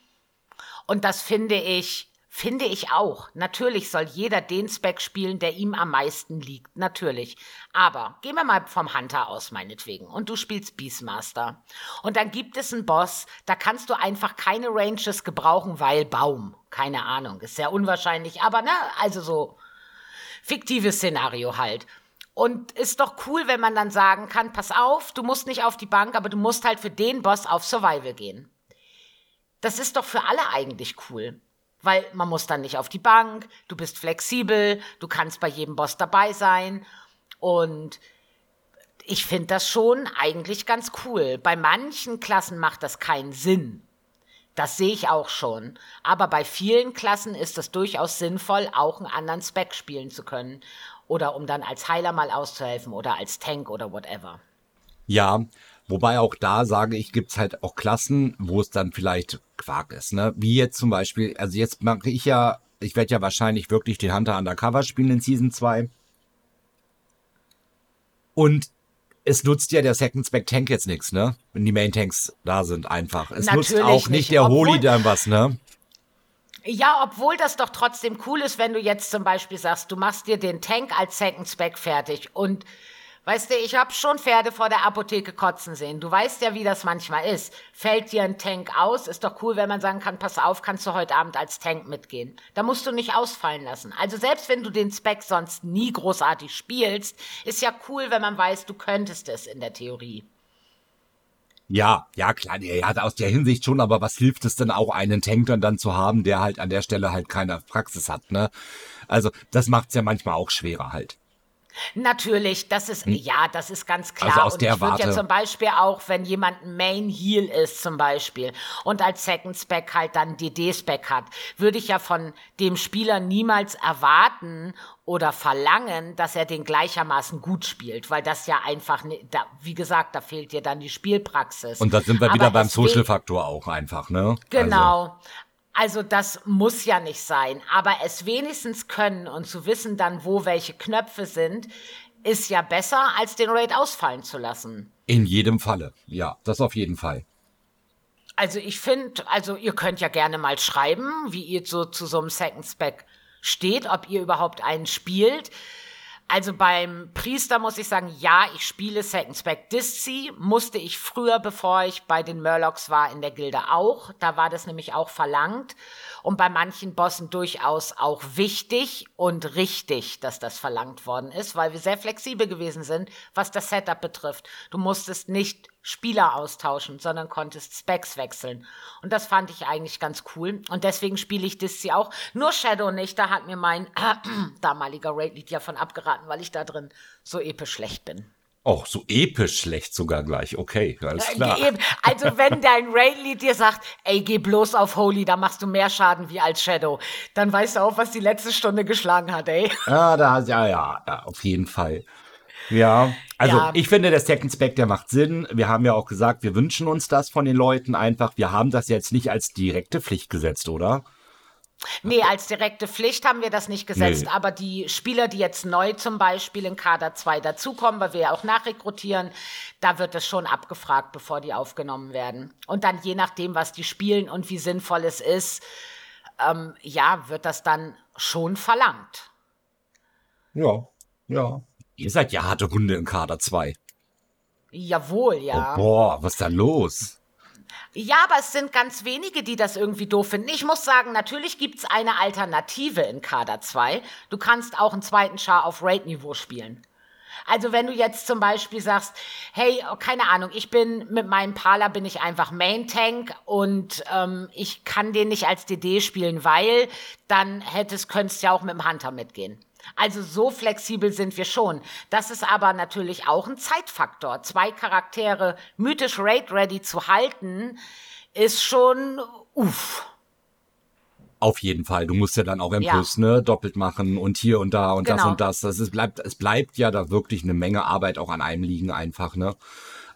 Und das finde ich, finde ich auch. Natürlich soll jeder den Spec spielen, der ihm am meisten liegt. Natürlich. Aber gehen wir mal vom Hunter aus, meinetwegen. Und du spielst Beastmaster. Und dann gibt es einen Boss, da kannst du einfach keine Ranges gebrauchen, weil Baum. Keine Ahnung. Ist sehr unwahrscheinlich, aber ne, also so fiktives Szenario halt. Und ist doch cool, wenn man dann sagen kann, pass auf, du musst nicht auf die Bank, aber du musst halt für den Boss auf Survival gehen. Das ist doch für alle eigentlich cool. Weil man muss dann nicht auf die Bank, du bist flexibel, du kannst bei jedem Boss dabei sein. Und ich finde das schon eigentlich ganz cool. Bei manchen Klassen macht das keinen Sinn. Das sehe ich auch schon. Aber bei vielen Klassen ist es durchaus sinnvoll, auch einen anderen Spec spielen zu können. Oder um dann als Heiler mal auszuhelfen oder als Tank oder whatever. Ja, wobei auch da sage ich, gibt es halt auch Klassen, wo es dann vielleicht Quark ist. Ne? Wie jetzt zum Beispiel, also jetzt mache ich ja, ich werde ja wahrscheinlich wirklich den Hunter Undercover spielen in Season 2. Und es nutzt ja der Second Spec Tank jetzt nichts, ne? Wenn die Main Tanks da sind einfach. Es Natürlich nutzt auch nicht, nicht. der Obwohl- Holy dann was, ne? Ja, obwohl das doch trotzdem cool ist, wenn du jetzt zum Beispiel sagst, du machst dir den Tank als Second Spec fertig und weißt du, ich habe schon Pferde vor der Apotheke kotzen sehen. Du weißt ja, wie das manchmal ist. Fällt dir ein Tank aus, ist doch cool, wenn man sagen kann, pass auf, kannst du heute Abend als Tank mitgehen. Da musst du nicht ausfallen lassen. Also selbst wenn du den Spec sonst nie großartig spielst, ist ja cool, wenn man weiß, du könntest es in der Theorie. Ja, ja, klar, ja, ja, aus der Hinsicht schon, aber was hilft es denn auch, einen Tank dann, dann zu haben, der halt an der Stelle halt keine Praxis hat, ne? Also, das macht's ja manchmal auch schwerer halt. Natürlich, das ist, ja, das ist ganz klar. Hm. Also aus und der ich würde ja zum Beispiel auch, wenn jemand Main Heal ist zum Beispiel und als Second Spec halt dann DD-Spec hat, würde ich ja von dem Spieler niemals erwarten oder verlangen, dass er den gleichermaßen gut spielt, weil das ja einfach, ne, da, wie gesagt, da fehlt dir dann die Spielpraxis. Und da sind wir wieder Aber beim es will- Social-Faktor auch einfach, ne? Genau. Also das muss ja nicht sein, aber es wenigstens können und zu wissen dann, wo welche Knöpfe sind, ist ja besser, als den Raid ausfallen zu lassen. In jedem Falle. Ja, das auf jeden Fall. Also ich finde, also ihr könnt ja gerne mal schreiben, wie ihr so zu so einem Second Spec steht, ob ihr überhaupt einen spielt. Also beim Priester muss ich sagen, ja, ich spiele Second Spec Disci. Musste ich früher, bevor ich bei den Murlocs war, in der Gilde auch. Da war das nämlich auch verlangt. Und bei manchen Bossen durchaus auch wichtig und richtig, dass das verlangt worden ist, weil wir sehr flexibel gewesen sind, was das Setup betrifft. Du musstest nicht Spieler austauschen, sondern konntest Specs wechseln. Und das fand ich eigentlich ganz cool. Und deswegen spiele ich Disci auch. Nur Shadow nicht. Da hat mir mein *clears throat* damaliger Raid-Lead ja von abgeraten, weil ich da drin so episch schlecht bin. Och, so episch schlecht sogar gleich. Okay, alles klar. Eben. Also wenn dein Raid-Lead dir sagt, ey, geh bloß auf Holy, da machst du mehr Schaden wie als Shadow, dann weißt du auch, was die letzte Stunde geschlagen hat, ey. Ja, da, ja, ja, ja, auf jeden Fall. Ja, also Ja. ich finde, der Second Spec, der macht Sinn. Wir haben ja auch gesagt, wir wünschen uns das von den Leuten einfach. Wir haben das jetzt nicht als direkte Pflicht gesetzt, oder? Nee, als direkte Pflicht haben wir das nicht gesetzt, Nee. aber die Spieler, die jetzt neu zum Beispiel in Kader 2 dazukommen, weil wir ja auch nachrekrutieren, da wird es schon abgefragt, bevor die aufgenommen werden. Und dann je nachdem, was die spielen und wie sinnvoll es ist, ähm, ja, wird das dann schon verlangt. Ja, ja. Ihr seid ja harte Hunde in Kader 2. Jawohl, ja. Oh, boah, was ist da los? Ja, aber es sind ganz wenige, die das irgendwie doof finden. Ich muss sagen, natürlich gibt's eine Alternative in Kader 2. Du kannst auch einen zweiten Char auf Raid-Niveau spielen. Also wenn du jetzt zum Beispiel sagst, hey, oh, keine Ahnung, ich bin mit meinem Pala bin ich einfach Main Tank und ähm, ich kann den nicht als DD spielen, weil dann hättest, könntest ja auch mit dem Hunter mitgehen. Also so flexibel sind wir schon. Das ist aber natürlich auch ein Zeitfaktor. Zwei Charaktere mythisch Raid ready zu halten, ist schon uff. Auf jeden Fall. Du musst ja dann auch M Ja. Plus, ne, doppelt machen und hier und da und das Genau. und das. Das ist, bleibt, es bleibt ja da wirklich eine Menge Arbeit auch an einem liegen einfach, ne?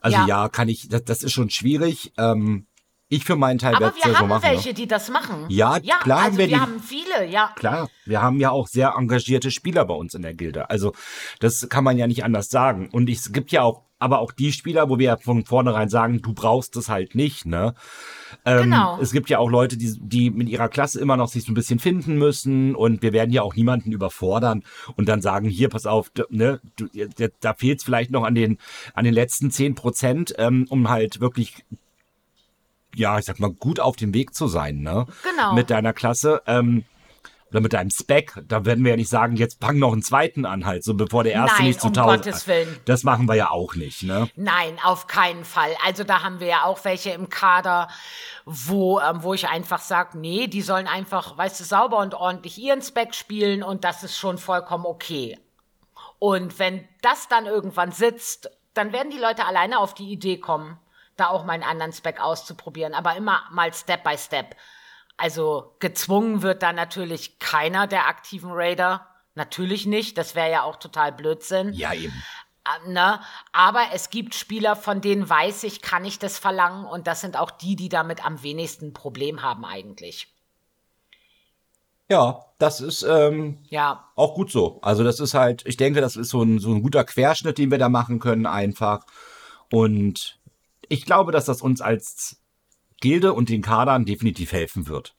Also ja, Ja. kann ich, das, das ist schon schwierig. Ähm, ich für meinen Teil Aber werde es wir ja so haben machen. welche, Ne? die das machen. Ja, ja klar haben also wir wir die. haben viele, ja. Klar, wir haben ja auch sehr engagierte Spieler bei uns in der Gilde. Also das kann man ja nicht anders sagen. Und es gibt ja auch, aber auch die Spieler, wo wir ja von vornherein sagen, du brauchst es halt nicht, ne? Ähm, Genau. Es gibt ja auch Leute, die, die mit ihrer Klasse immer noch sich so ein bisschen finden müssen und wir werden ja auch niemanden überfordern und dann sagen, hier, pass auf, ne, da fehlt es vielleicht noch an den, an den letzten zehn Prozent, ähm, um halt wirklich ja, ich sag mal, gut auf dem Weg zu sein, ne? Genau. Mit deiner Klasse. Ähm, oder mit deinem Spec, da werden wir ja nicht sagen, jetzt fang noch einen zweiten an halt, so bevor der erste Nein, nicht zu um tausend. Gottes Willen. Das machen wir ja auch nicht, ne? Nein, auf keinen Fall. Also da haben wir ja auch welche im Kader, wo, ähm, wo ich einfach sage, nee, die sollen einfach, weißt du, sauber und ordentlich ihren Spec spielen und das ist schon vollkommen okay. Und wenn das dann irgendwann sitzt, dann werden die Leute alleine auf die Idee kommen, da auch mal einen anderen Spec auszuprobieren, aber immer mal Step by Step. Also gezwungen wird da natürlich keiner der aktiven Raider. Natürlich nicht, das wäre ja auch total Blödsinn. Ja, eben. Äh, ne? Aber es gibt Spieler, von denen weiß ich, kann ich das verlangen und das sind auch die, die damit am wenigsten Problem haben eigentlich. Ja, das ist ähm, ja. auch gut so. Also das ist halt, ich denke, das ist so ein, so ein guter Querschnitt, den wir da machen können einfach. Und ich glaube, dass das uns als Gilde und den Kadern definitiv helfen wird.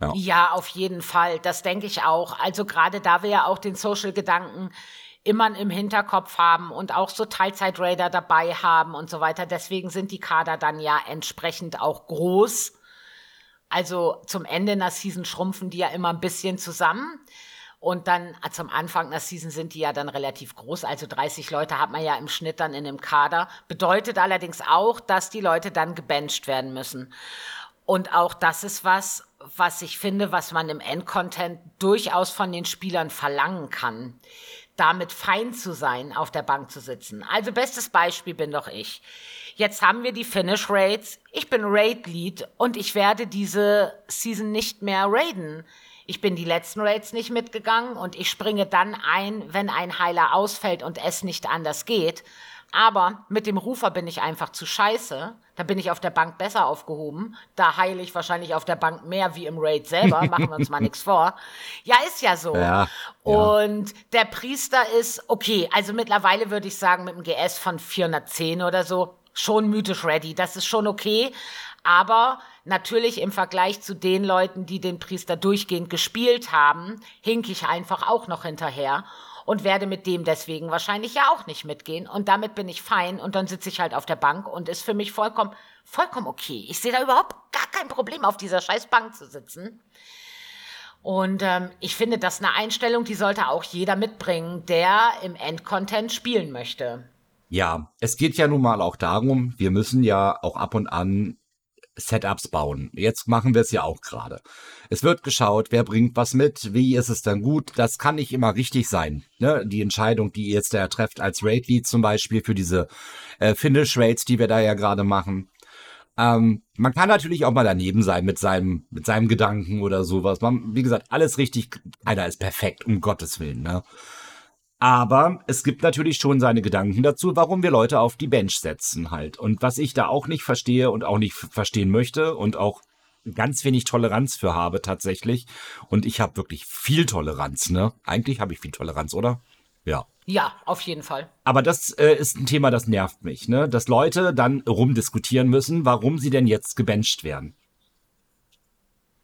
Ja. ja, auf jeden Fall. Das denke ich auch. Also gerade da wir ja auch den Social-Gedanken immer im Hinterkopf haben und auch so Teilzeit-Raider dabei haben und so weiter. Deswegen sind die Kader dann ja entsprechend auch groß. Also zum Ende einer Season schrumpfen die ja immer ein bisschen zusammen. Und dann äh, zum Anfang einer Season sind die ja dann relativ groß. Also 30 Leute hat man ja im Schnitt dann in dem Kader. Bedeutet allerdings auch, dass die Leute dann gebencht werden müssen. Und auch das ist was, was ich finde, was man im Endcontent durchaus von den Spielern verlangen kann. Damit fein zu sein, auf der Bank zu sitzen. Also bestes Beispiel bin doch ich. Jetzt haben wir die Finish Raids. Ich bin Raid Lead und ich werde diese Season nicht mehr raiden. Ich bin die letzten Raids nicht mitgegangen und ich springe dann ein, wenn ein Heiler ausfällt und es nicht anders geht. Aber mit dem Rufer bin ich einfach zu scheiße. Da bin ich auf der Bank besser aufgehoben. Da heile ich wahrscheinlich auf der Bank mehr wie im Raid selber. Machen wir uns mal *laughs* nichts vor. Ja, ist ja so. Ja, und der Priester ist, okay, also mittlerweile würde ich sagen, mit einem GS von 410 oder so, schon mythisch ready. Das ist schon okay. Aber natürlich im Vergleich zu den Leuten, die den Priester durchgehend gespielt haben, hink ich einfach auch noch hinterher und werde mit dem deswegen wahrscheinlich ja auch nicht mitgehen. Und damit bin ich fein und dann sitze ich halt auf der Bank und ist für mich vollkommen, vollkommen okay. Ich sehe da überhaupt gar kein Problem, auf dieser scheiß Bank zu sitzen. Und ähm, ich finde, das ist eine Einstellung, die sollte auch jeder mitbringen, der im Endcontent spielen möchte. Ja, es geht ja nun mal auch darum, wir müssen ja auch ab und an Setups bauen. Jetzt machen wir es ja auch gerade. Es wird geschaut, wer bringt was mit, wie ist es dann gut. Das kann nicht immer richtig sein. Ne? Die Entscheidung, die ihr jetzt da trefft als Raid Lead zum Beispiel für diese äh, Finish Raids, die wir da ja gerade machen. Ähm, man kann natürlich auch mal daneben sein mit seinem, mit seinem Gedanken oder sowas. Man, wie gesagt, alles richtig. Keiner ist perfekt, um Gottes Willen. Ne? Aber es gibt natürlich schon seine Gedanken dazu, warum wir Leute auf die Bench setzen halt. Und was ich da auch nicht verstehe und auch nicht verstehen möchte und auch ganz wenig Toleranz für habe tatsächlich. Und ich habe wirklich viel Toleranz, ne? Eigentlich habe ich viel Toleranz, oder? Ja. Ja, auf jeden Fall. Aber das äh, ist ein Thema, das nervt mich, ne? Dass Leute dann rumdiskutieren müssen, warum sie denn jetzt gebencht werden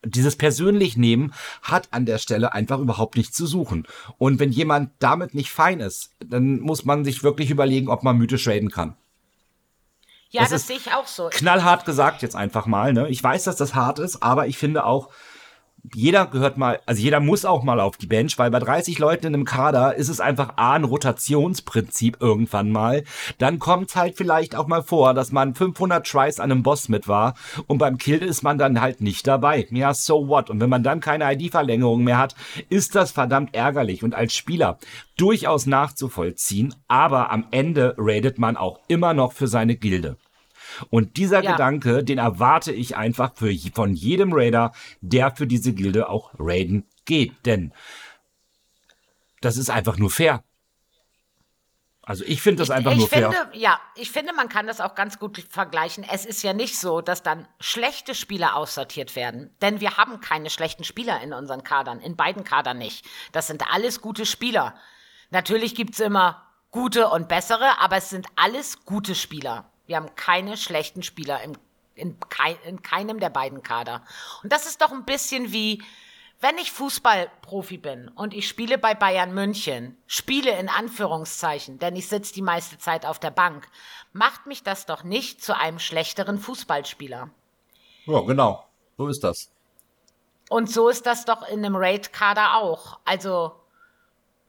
dieses persönlich nehmen hat an der Stelle einfach überhaupt nichts zu suchen. Und wenn jemand damit nicht fein ist, dann muss man sich wirklich überlegen, ob man mythisch traden kann. Ja, das, das sehe ich auch so. Knallhart gesagt jetzt einfach mal. Ne? Ich weiß, dass das hart ist, aber ich finde auch, jeder gehört mal, also jeder muss auch mal auf die Bench, weil bei 30 Leuten in einem Kader ist es einfach A, ein Rotationsprinzip irgendwann mal. Dann kommt es halt vielleicht auch mal vor, dass man 500 Tries an einem Boss mit war und beim Kill ist man dann halt nicht dabei. Ja, so what? Und wenn man dann keine ID-Verlängerung mehr hat, ist das verdammt ärgerlich und als Spieler durchaus nachzuvollziehen, aber am Ende raidet man auch immer noch für seine Gilde. Und dieser ja. Gedanke, den erwarte ich einfach für, von jedem Raider, der für diese Gilde auch raiden geht. Denn das ist einfach nur fair. Also ich finde das einfach ich, ich nur finde, fair. Ja, ich finde, man kann das auch ganz gut vergleichen. Es ist ja nicht so, dass dann schlechte Spieler aussortiert werden. Denn wir haben keine schlechten Spieler in unseren Kadern, in beiden Kadern nicht. Das sind alles gute Spieler. Natürlich gibt es immer gute und bessere, aber es sind alles gute Spieler. Wir haben keine schlechten Spieler im, in, kei, in keinem der beiden Kader. Und das ist doch ein bisschen wie, wenn ich Fußballprofi bin und ich spiele bei Bayern München, spiele in Anführungszeichen, denn ich sitze die meiste Zeit auf der Bank, macht mich das doch nicht zu einem schlechteren Fußballspieler. Ja, genau. So ist das. Und so ist das doch in einem Raid-Kader auch. Also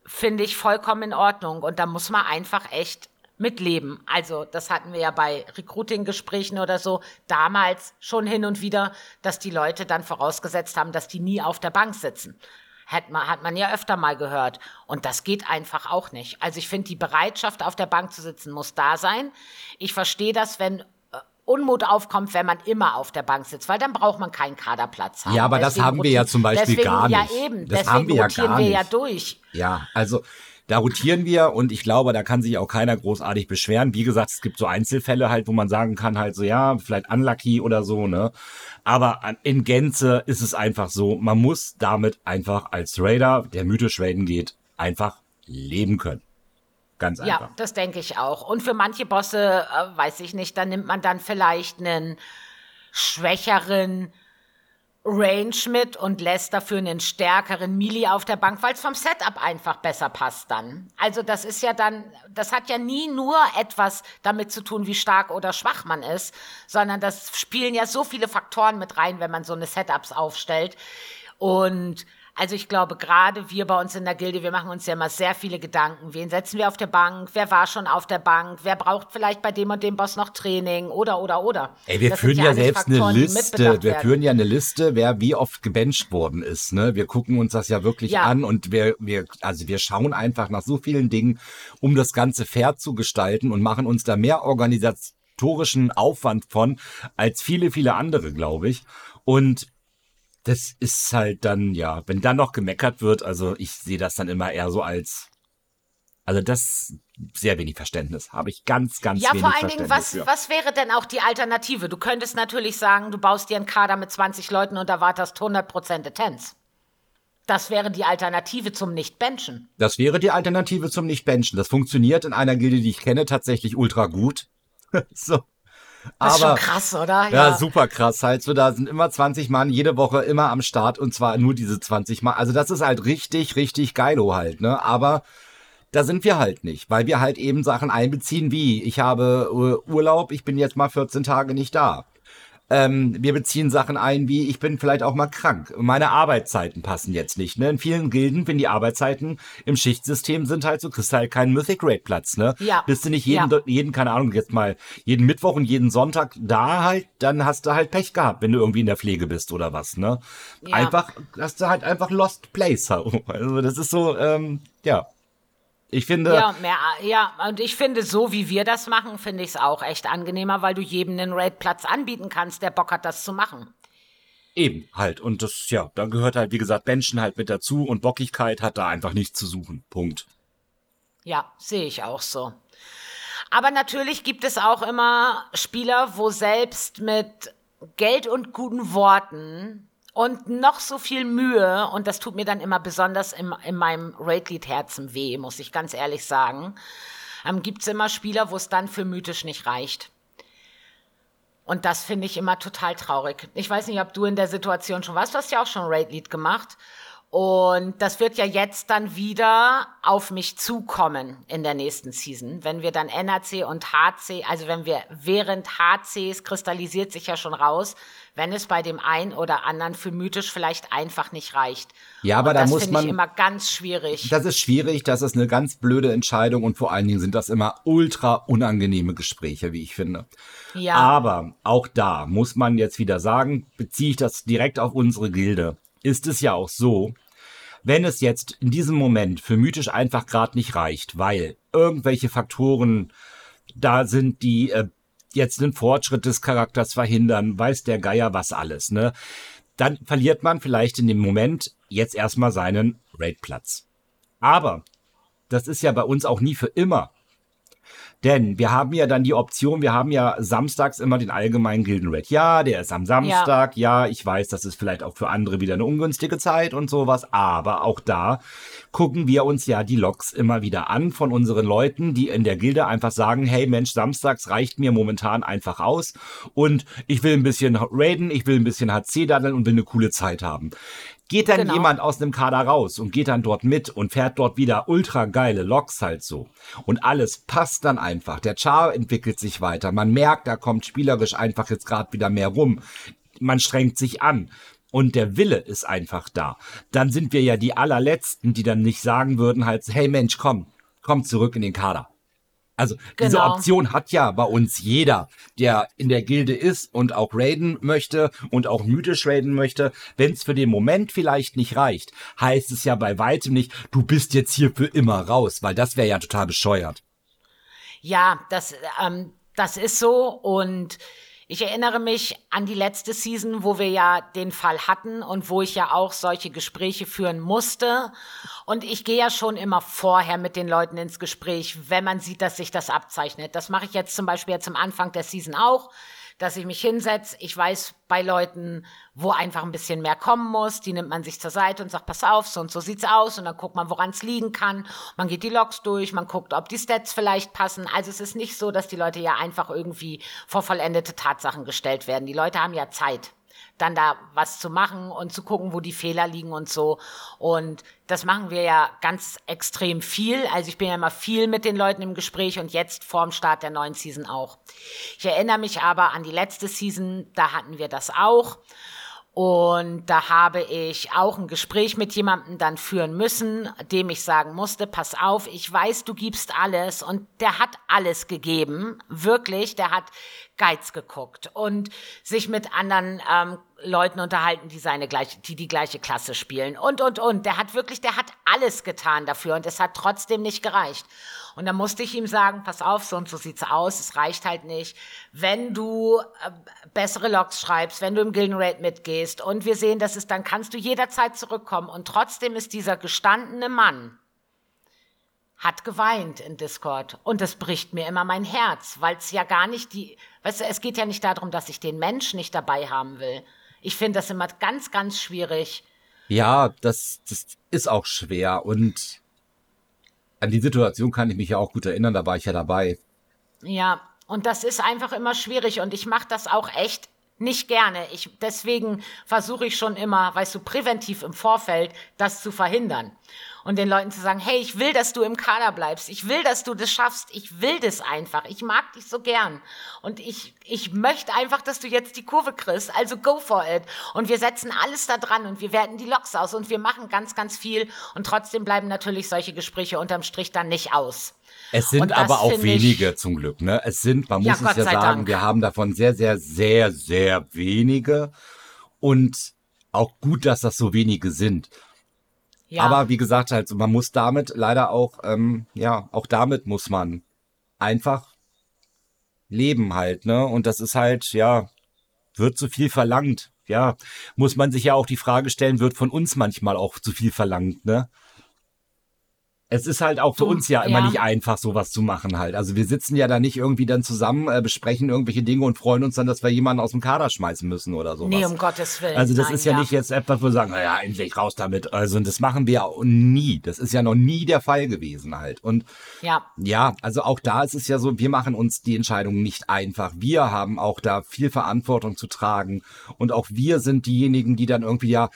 finde ich vollkommen in Ordnung. Und da muss man einfach echt mitleben. Also das hatten wir ja bei Recruiting-Gesprächen oder so damals schon hin und wieder, dass die Leute dann vorausgesetzt haben, dass die nie auf der Bank sitzen. Hat man, hat man ja öfter mal gehört. Und das geht einfach auch nicht. Also ich finde, die Bereitschaft, auf der Bank zu sitzen, muss da sein. Ich verstehe das, wenn äh, Unmut aufkommt, wenn man immer auf der Bank sitzt, weil dann braucht man keinen Kaderplatz haben. Ja, aber deswegen das haben wir ja zum Beispiel deswegen, gar nicht. Ja, eben. Das deswegen haben wir ja gar wir nicht. ja durch. Ja, also da rotieren wir und ich glaube, da kann sich auch keiner großartig beschweren. Wie gesagt, es gibt so Einzelfälle halt, wo man sagen kann halt so, ja, vielleicht unlucky oder so, ne? Aber in Gänze ist es einfach so, man muss damit einfach als Raider, der mythisch Raiden geht, einfach leben können. Ganz einfach. Ja, das denke ich auch. Und für manche Bosse, äh, weiß ich nicht, da nimmt man dann vielleicht einen schwächeren Range mit und lässt dafür einen stärkeren Melee auf der Bank, weil es vom Setup einfach besser passt dann. Also das ist ja dann, das hat ja nie nur etwas damit zu tun, wie stark oder schwach man ist, sondern das spielen ja so viele Faktoren mit rein, wenn man so eine Setups aufstellt. Und also ich glaube, gerade wir bei uns in der Gilde, wir machen uns ja immer sehr viele Gedanken. Wen setzen wir auf der Bank? Wer war schon auf der Bank? Wer braucht vielleicht bei dem und dem Boss noch Training? Oder, oder, oder. Ey, wir Das führen ja alles selbst eine Faktoren, die Liste, wir werden. führen ja eine Liste, wer wie oft gebencht worden ist, ne? Wir gucken uns das ja wirklich Ja. an und wir, wir, also wir schauen einfach nach so vielen Dingen, um das Ganze fair zu gestalten und machen uns da mehr organisatorischen Aufwand von als viele, viele andere, glaube ich. Und das ist halt dann, ja, wenn dann noch gemeckert wird, also ich sehe das dann immer eher so als, also das sehr wenig Verständnis, habe ich ganz, ganz Ja, wenig vor allen Dingen, was, für. was wäre denn auch die Alternative? Du könntest natürlich sagen, du baust dir einen Kader mit 20 Leuten und erwartest 100% Attends. Das wäre die Alternative zum Nicht-Benchen. Das wäre die Alternative zum Nicht-Benchen. Das funktioniert in einer Gilde, die ich kenne, tatsächlich ultra gut. *laughs* so. Das ist Aber schon krass, oder? ja, super krass. Halt so, da sind immer 20 Mann jede Woche immer am Start und zwar nur diese 20 Mann. Also das ist halt richtig, richtig geilo halt, ne? Aber da sind wir halt nicht, weil wir halt eben Sachen einbeziehen wie, ich habe äh, Urlaub, ich bin jetzt mal 14 Tage nicht da. Ähm, wir beziehen Sachen ein, wie ich bin vielleicht auch mal krank. Meine Arbeitszeiten passen jetzt nicht. Ne? In vielen Gilden, wenn die Arbeitszeiten im Schichtsystem sind, halt so, kriegst du halt keinen Mythic Rate Platz. Ne? Ja. Bist du nicht jeden, Ja. jeden, keine Ahnung, jetzt mal jeden Mittwoch und jeden Sonntag da halt, dann hast du halt Pech gehabt, wenn du irgendwie in der Pflege bist oder was. Ne? Ja. Einfach, hast du halt einfach Lost Place. *laughs* Also das ist so, ähm, ja. Ich finde, Ja, mehr, ja, und ich finde, so wie wir das machen, finde ich es auch echt angenehmer, weil du jedem einen Raid-Platz anbieten kannst, der Bock hat, das zu machen. Eben, halt. Und das, ja, da gehört halt, wie gesagt, Menschen halt mit dazu und Bockigkeit hat da einfach nichts zu suchen. Punkt. Ja, sehe ich auch so. Aber natürlich gibt es auch immer Spieler, wo selbst mit Geld und guten Worten und noch so viel Mühe, und das tut mir dann immer besonders in, in meinem Raid-Lead-Herzen weh, muss ich ganz ehrlich sagen, ähm, gibt es immer Spieler, wo es dann für mythisch nicht reicht. Und das finde ich immer total traurig. Ich weiß nicht, ob du in der Situation schon warst. Du hast ja auch schon Raid-Lead gemacht. Und das wird ja jetzt dann wieder auf mich zukommen in der nächsten Season, wenn wir dann NAC und HC, also wenn wir während HCs kristallisiert sich ja schon raus, wenn es bei dem einen oder anderen für mythisch vielleicht einfach nicht reicht. Ja, aber und da das muss man- ich immer ganz schwierig. Das ist schwierig, das ist eine ganz blöde Entscheidung und vor allen Dingen sind das immer ultra unangenehme Gespräche, wie ich finde. Ja. Aber auch da muss man jetzt wieder sagen, beziehe ich das direkt auf unsere Gilde, ist es ja auch so, wenn es jetzt in diesem Moment für mythisch einfach gerade nicht reicht, weil irgendwelche Faktoren da sind, die äh, jetzt den Fortschritt des Charakters verhindern, weiß der Geier was alles, ne? Dann verliert man vielleicht in dem Moment jetzt erstmal seinen Raidplatz. Aber das ist ja bei uns auch nie für immer. Denn wir haben ja dann die Option, wir haben ja samstags immer den allgemeinen Gildenraid. Ja, der ist am Samstag. Ja. ich weiß, das ist vielleicht auch für andere wieder eine ungünstige Zeit und sowas. Aber auch da gucken wir uns ja die Logs immer wieder an von unseren Leuten, die in der Gilde einfach sagen, hey Mensch, samstags reicht mir momentan einfach aus und ich will ein bisschen raiden, ich will ein bisschen HC daddeln und will eine coole Zeit haben. Geht dann Genau. jemand aus einem Kader raus und geht dann dort mit und fährt dort wieder ultra geile Loks halt so. Und alles passt dann einfach. Der Char entwickelt sich weiter. Man merkt, da kommt spielerisch einfach jetzt gerade wieder mehr rum. Man strengt sich an. Und der Wille ist einfach da. Dann sind wir ja die allerletzten, die dann nicht sagen würden halt, hey Mensch, komm, komm zurück in den Kader. Also genau. diese Option hat ja bei uns jeder, der in der Gilde ist und auch raiden möchte und auch mythisch raiden möchte. Wenn es für den Moment vielleicht nicht reicht, heißt es ja bei weitem nicht, du bist jetzt hier für immer raus, weil das wäre ja total bescheuert. Ja, das, ähm, das ist so und ich erinnere mich an die letzte Season, wo wir ja den Fall hatten und wo ich ja auch solche Gespräche führen musste. Und ich gehe ja schon immer vorher mit den Leuten ins Gespräch, wenn man sieht, dass sich das abzeichnet. Das mache ich jetzt zum Beispiel jetzt am Anfang der Season auch dass ich mich hinsetze. Ich weiß bei Leuten, wo einfach ein bisschen mehr kommen muss, die nimmt man sich zur Seite und sagt, pass auf, so und so sieht's aus und dann guckt man, woran es liegen kann. Man geht die Logs durch, man guckt, ob die Stats vielleicht passen. Also es ist nicht so, dass die Leute ja einfach irgendwie vor vollendete Tatsachen gestellt werden. Die Leute haben ja Zeit dann da was zu machen und zu gucken, wo die Fehler liegen und so. Und das machen wir ja ganz extrem viel. Also ich bin ja immer viel mit den Leuten im Gespräch und jetzt vorm Start der neuen Season auch. Ich erinnere mich aber an die letzte Season, da hatten wir das auch. Und da habe ich auch ein Gespräch mit jemandem dann führen müssen, dem ich sagen musste, pass auf, ich weiß, du gibst alles. Und der hat alles gegeben, wirklich. Der hat Geiz geguckt und sich mit anderen ähm, Leuten unterhalten, die seine gleiche, die die gleiche Klasse spielen und und und. Der hat wirklich, der hat alles getan dafür und es hat trotzdem nicht gereicht. Und dann musste ich ihm sagen, pass auf, so und so sieht's aus, es reicht halt nicht. Wenn du äh, bessere Logs schreibst, wenn du im Gildenraid mitgehst und wir sehen, dass es, dann kannst du jederzeit zurückkommen. Und trotzdem ist dieser gestandene Mann, hat geweint in Discord. Und das bricht mir immer mein Herz, weil es ja gar nicht die, weißt du, es geht ja nicht darum, dass ich den Mensch nicht dabei haben will. Ich finde das immer ganz, ganz schwierig. Ja, das, das ist auch schwer. Und an die Situation kann ich mich ja auch gut erinnern, da war ich ja dabei. Ja, und das ist einfach immer schwierig. Und ich mache das auch echt nicht gerne. Ich, deswegen versuche ich schon immer, weißt du, präventiv im Vorfeld das zu verhindern und den Leuten zu sagen, hey, ich will, dass du im Kader bleibst. Ich will, dass du das schaffst. Ich will das einfach. Ich mag dich so gern. Und ich, ich möchte einfach, dass du jetzt die Kurve kriegst. Also go for it. Und wir setzen alles da dran und wir werten die Loks aus und wir machen ganz, ganz viel. Und trotzdem bleiben natürlich solche Gespräche unterm Strich dann nicht aus. Es sind aber auch wenige ich, zum Glück, ne? Es sind, man muss ja, es ja sagen, Dank. wir haben davon sehr, sehr, sehr, sehr wenige. Und auch gut, dass das so wenige sind. Ja. Aber wie gesagt, halt, man muss damit leider auch, ähm, ja, auch damit muss man einfach leben halt, ne? Und das ist halt, ja, wird zu viel verlangt. Ja, muss man sich ja auch die Frage stellen, wird von uns manchmal auch zu viel verlangt, ne? Es ist halt auch für uns ja immer ja. nicht einfach, sowas zu machen halt. Also wir sitzen ja da nicht irgendwie dann zusammen, äh, besprechen irgendwelche Dinge und freuen uns dann, dass wir jemanden aus dem Kader schmeißen müssen oder sowas. Nee, um Gottes Willen. Also das Nein, ist ja, ja, nicht jetzt etwas, wo wir sagen, naja, endlich raus damit. Also das machen wir auch nie. Das ist ja noch nie der Fall gewesen halt. Und ja, ja also auch da ist es ja so, wir machen uns die Entscheidung nicht einfach. Wir haben auch da viel Verantwortung zu tragen. Und auch wir sind diejenigen, die dann irgendwie ja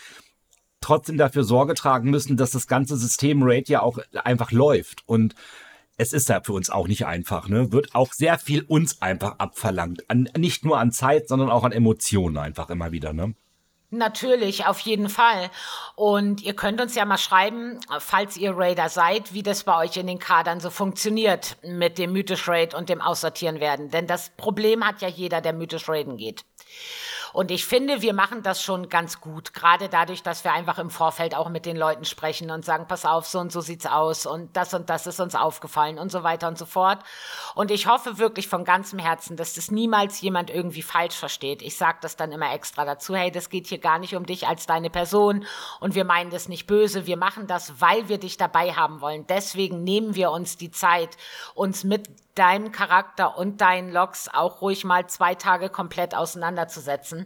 trotzdem dafür Sorge tragen müssen, dass das ganze System Raid ja auch einfach läuft. Und es ist ja für uns auch nicht einfach, ne? Wird auch sehr viel uns einfach abverlangt. An, nicht nur an Zeit, sondern auch an Emotionen einfach immer wieder, ne? Natürlich, auf jeden Fall. Und ihr könnt uns ja mal schreiben, falls ihr Raider seid, wie das bei euch in den Kadern so funktioniert mit dem Mythisch Raid und dem Aussortieren werden. Denn das Problem hat ja jeder, der Mythisch Raiden geht. Und ich finde, wir machen das schon ganz gut, gerade dadurch, dass wir einfach im Vorfeld auch mit den Leuten sprechen und sagen, pass auf, so und so sieht's aus und das und das ist uns aufgefallen und so weiter und so fort. Und ich hoffe wirklich von ganzem Herzen, dass das niemals jemand irgendwie falsch versteht. Ich sage das dann immer extra dazu, hey, das geht hier gar nicht um dich als deine Person und wir meinen das nicht böse, wir machen das, weil wir dich dabei haben wollen. Deswegen nehmen wir uns die Zeit, uns mit deinem Charakter und deinen Logs auch ruhig mal zwei Tage komplett auseinanderzusetzen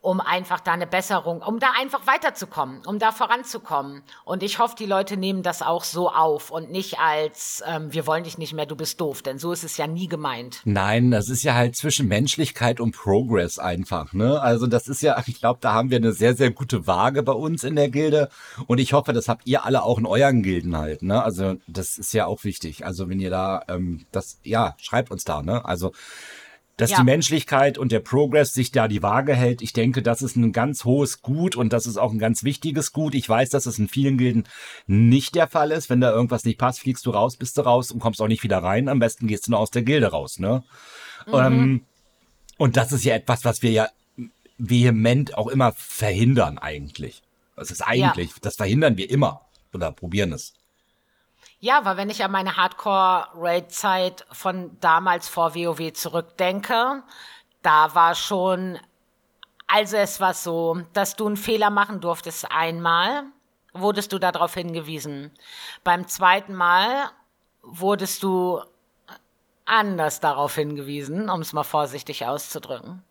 um einfach da eine Besserung, um da einfach weiterzukommen, um da voranzukommen. Und ich hoffe, die Leute nehmen das auch so auf und nicht als, ähm, wir wollen dich nicht mehr, du bist doof, denn so ist es ja nie gemeint. Nein, das ist ja halt zwischen Menschlichkeit und Progress einfach, ne? Also das ist ja, *laughs* ich glaube, da haben wir eine sehr, sehr gute Waage bei uns in der Gilde und ich hoffe, das habt ihr alle auch in euren Gilden halt, ne? Also das ist ja auch wichtig. Also wenn ihr da, ähm, das, ja, schreibt uns da, ne? Also dass ja. die Menschlichkeit und der Progress sich da die Waage hält. Ich denke, das ist ein ganz hohes Gut und das ist auch ein ganz wichtiges Gut. Ich weiß, dass es in vielen Gilden nicht der Fall ist. Wenn da irgendwas nicht passt, fliegst du raus, bist du raus und kommst auch nicht wieder rein. Am besten gehst du nur aus der Gilde raus, ne? Mhm. Ähm, und das ist ja etwas, was wir ja vehement auch immer verhindern eigentlich. Das ist eigentlich, ja. das verhindern wir immer oder probieren es. Ja, weil wenn ich an meine Hardcore-Raid-Zeit von damals vor WoW zurückdenke, da war schon, also es war so, dass du einen Fehler machen durftest einmal, wurdest du darauf hingewiesen. Beim zweiten Mal wurdest du anders darauf hingewiesen, um es mal vorsichtig auszudrücken.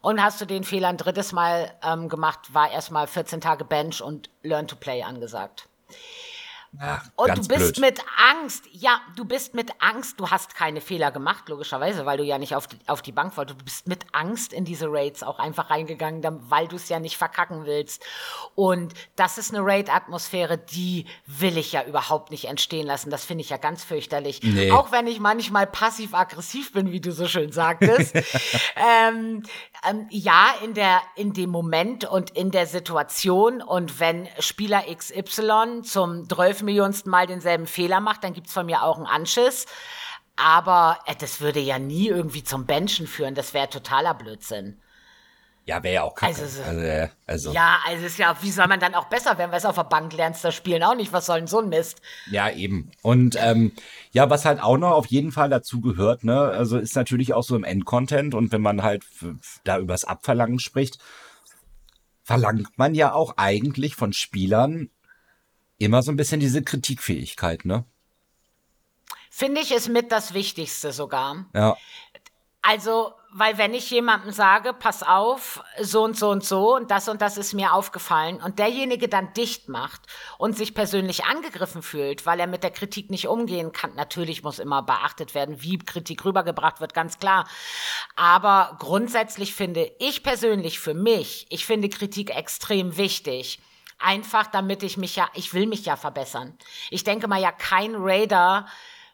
Und hast du den Fehler ein drittes Mal ähm, gemacht, war erstmal 14 Tage Bench und Learn to Play angesagt. Ach, und du bist blöd. mit Angst, ja, du bist mit Angst, du hast keine Fehler gemacht, logischerweise, weil du ja nicht auf die, auf die Bank wolltest. Du bist mit Angst in diese Raids auch einfach reingegangen, weil du es ja nicht verkacken willst. Und das ist eine Raid-Atmosphäre, die will ich ja überhaupt nicht entstehen lassen. Das finde ich ja ganz fürchterlich. Nee. Auch wenn ich manchmal passiv-aggressiv bin, wie du so schön sagtest. *laughs* ähm, ähm, ja, in, der, in dem Moment und in der Situation und wenn Spieler XY zum 12 millionsten Mal denselben Fehler macht, dann gibt es von mir auch einen Anschiss. Aber äh, das würde ja nie irgendwie zum Benchen führen. Das wäre totaler Blödsinn. Ja, wäre ja auch kacke. Also, also, also, Ja, also ist ja, wie soll man dann auch besser werden, weil es auf der Bank lernst, das Spielen auch nicht. Was soll denn so ein Mist? Ja, eben. Und ähm, ja, was halt auch noch auf jeden Fall dazu gehört, ne, also ist natürlich auch so im Endcontent und wenn man halt da übers Abverlangen spricht, verlangt man ja auch eigentlich von Spielern immer so ein bisschen diese Kritikfähigkeit, ne? Finde ich ist mit das Wichtigste sogar. Ja. Also, weil wenn ich jemandem sage, pass auf, so und so und so und das und das ist mir aufgefallen und derjenige dann dicht macht und sich persönlich angegriffen fühlt, weil er mit der Kritik nicht umgehen kann, natürlich muss immer beachtet werden, wie Kritik rübergebracht wird, ganz klar. Aber grundsätzlich finde ich persönlich für mich, ich finde Kritik extrem wichtig. Einfach damit ich mich ja, ich will mich ja verbessern. Ich denke mal ja, kein Raider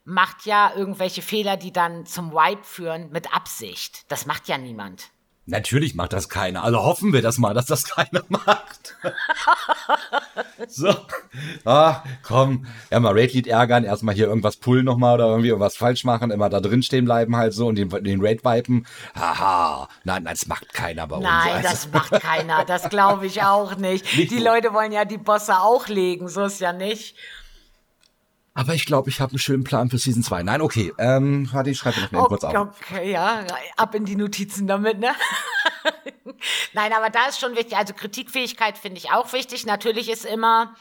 macht ja irgendwelche Fehler, die dann zum Wipe führen, mit Absicht. Das macht ja niemand. Natürlich macht das keiner. Also hoffen wir das mal, dass das *laughs* keiner macht. *laughs* so. Ah, komm. Ja, mal Raid-Lead ärgern, erstmal hier irgendwas pullen nochmal oder irgendwie irgendwas falsch machen, immer da drin stehen bleiben halt so und den, den Raid wipen. Haha. Nein, das macht keiner bei uns. Nein, also. das *laughs* macht keiner. Das glaube ich auch nicht. nicht die Leute wollen ja die Bosse auch legen. So ist ja nicht. Aber ich glaube, ich habe einen schönen Plan für Season 2. Nein, okay. Ähm, warte, ich schreibe noch mal okay, kurz auf. Okay, ja, ab in die Notizen damit, ne? *laughs* Nein, aber da ist schon wichtig. Also Kritikfähigkeit finde ich auch wichtig. Natürlich ist immer,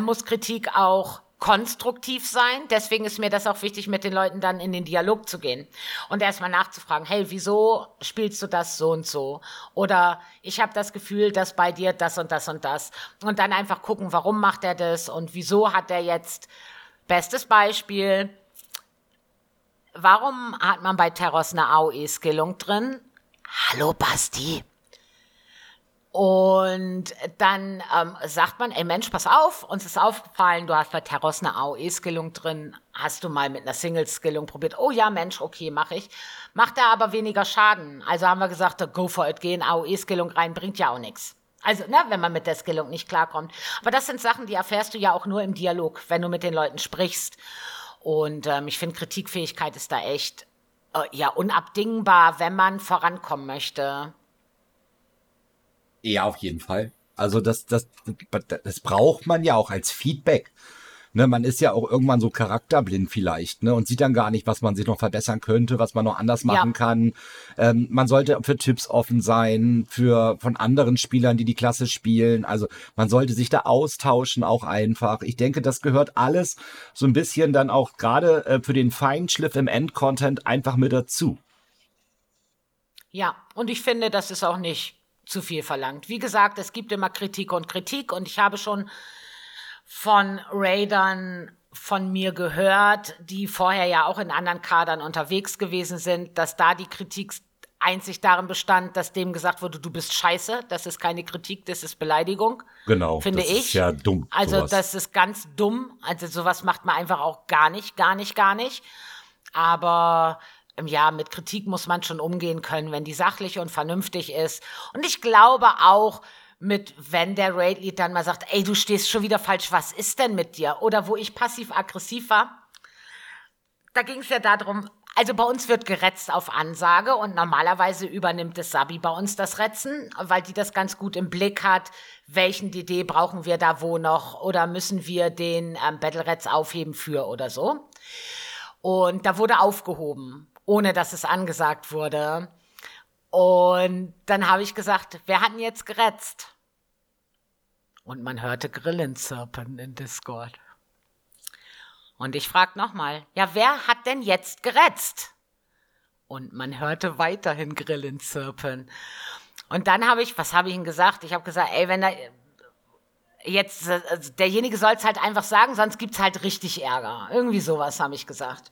muss Kritik auch konstruktiv sein. Deswegen ist mir das auch wichtig, mit den Leuten dann in den Dialog zu gehen und erstmal nachzufragen, hey, wieso spielst du das so und so? Oder ich habe das Gefühl, dass bei dir das und das und das. Und dann einfach gucken, warum macht er das und wieso hat er jetzt Bestes Beispiel. Warum hat man bei Terros eine AOE-Skillung drin? Hallo Basti. Und dann ähm, sagt man, ey Mensch, pass auf, uns ist aufgefallen, du hast bei Terros eine AOE-Skillung drin. Hast du mal mit einer Single-Skillung probiert? Oh ja, Mensch, okay, mache ich. Macht er aber weniger Schaden. Also haben wir gesagt, go for it, gehen AOE-Skillung rein, bringt ja auch nichts. Also, ne, wenn man mit der Skillung nicht klarkommt. Aber das sind Sachen, die erfährst du ja auch nur im Dialog, wenn du mit den Leuten sprichst. Und ähm, ich finde, Kritikfähigkeit ist da echt äh, ja unabdingbar, wenn man vorankommen möchte. Ja, auf jeden Fall. Also das, das, das braucht man ja auch als Feedback. Ne, man ist ja auch irgendwann so charakterblind vielleicht, ne, und sieht dann gar nicht, was man sich noch verbessern könnte, was man noch anders machen ja. kann. Ähm, man sollte für Tipps offen sein, für von anderen Spielern, die die Klasse spielen. Also man sollte sich da austauschen auch einfach. Ich denke, das gehört alles so ein bisschen dann auch gerade äh, für den Feinschliff im Endcontent einfach mit dazu. Ja, und ich finde, das ist auch nicht zu viel verlangt. Wie gesagt, es gibt immer Kritik und Kritik und ich habe schon von Raidern von mir gehört, die vorher ja auch in anderen Kadern unterwegs gewesen sind, dass da die Kritik einzig darin bestand, dass dem gesagt wurde, du bist scheiße. Das ist keine Kritik, das ist Beleidigung. Genau. Finde das ich. Ist ja dumm. Also sowas. das ist ganz dumm. Also sowas macht man einfach auch gar nicht, gar nicht, gar nicht. Aber ja, mit Kritik muss man schon umgehen können, wenn die sachlich und vernünftig ist. Und ich glaube auch, mit, wenn der Raid-Lead dann mal sagt, ey, du stehst schon wieder falsch, was ist denn mit dir? Oder wo ich passiv-aggressiv war, da ging es ja darum, also bei uns wird geretzt auf Ansage und normalerweise übernimmt es Sabi bei uns das Retzen, weil die das ganz gut im Blick hat, welchen DD brauchen wir da wo noch oder müssen wir den ähm, Battle Reds aufheben für oder so. Und da wurde aufgehoben, ohne dass es angesagt wurde. Und dann habe ich gesagt, wer hat denn jetzt geretzt? Und man hörte Grillen zirpen in Discord. Und ich frag nochmal, ja, wer hat denn jetzt geretzt? Und man hörte weiterhin Grillen zirpen. Und dann habe ich, was habe ich ihm gesagt? Ich habe gesagt, ey, wenn da jetzt, also derjenige soll es halt einfach sagen, sonst gibt es halt richtig Ärger. Irgendwie sowas habe ich gesagt.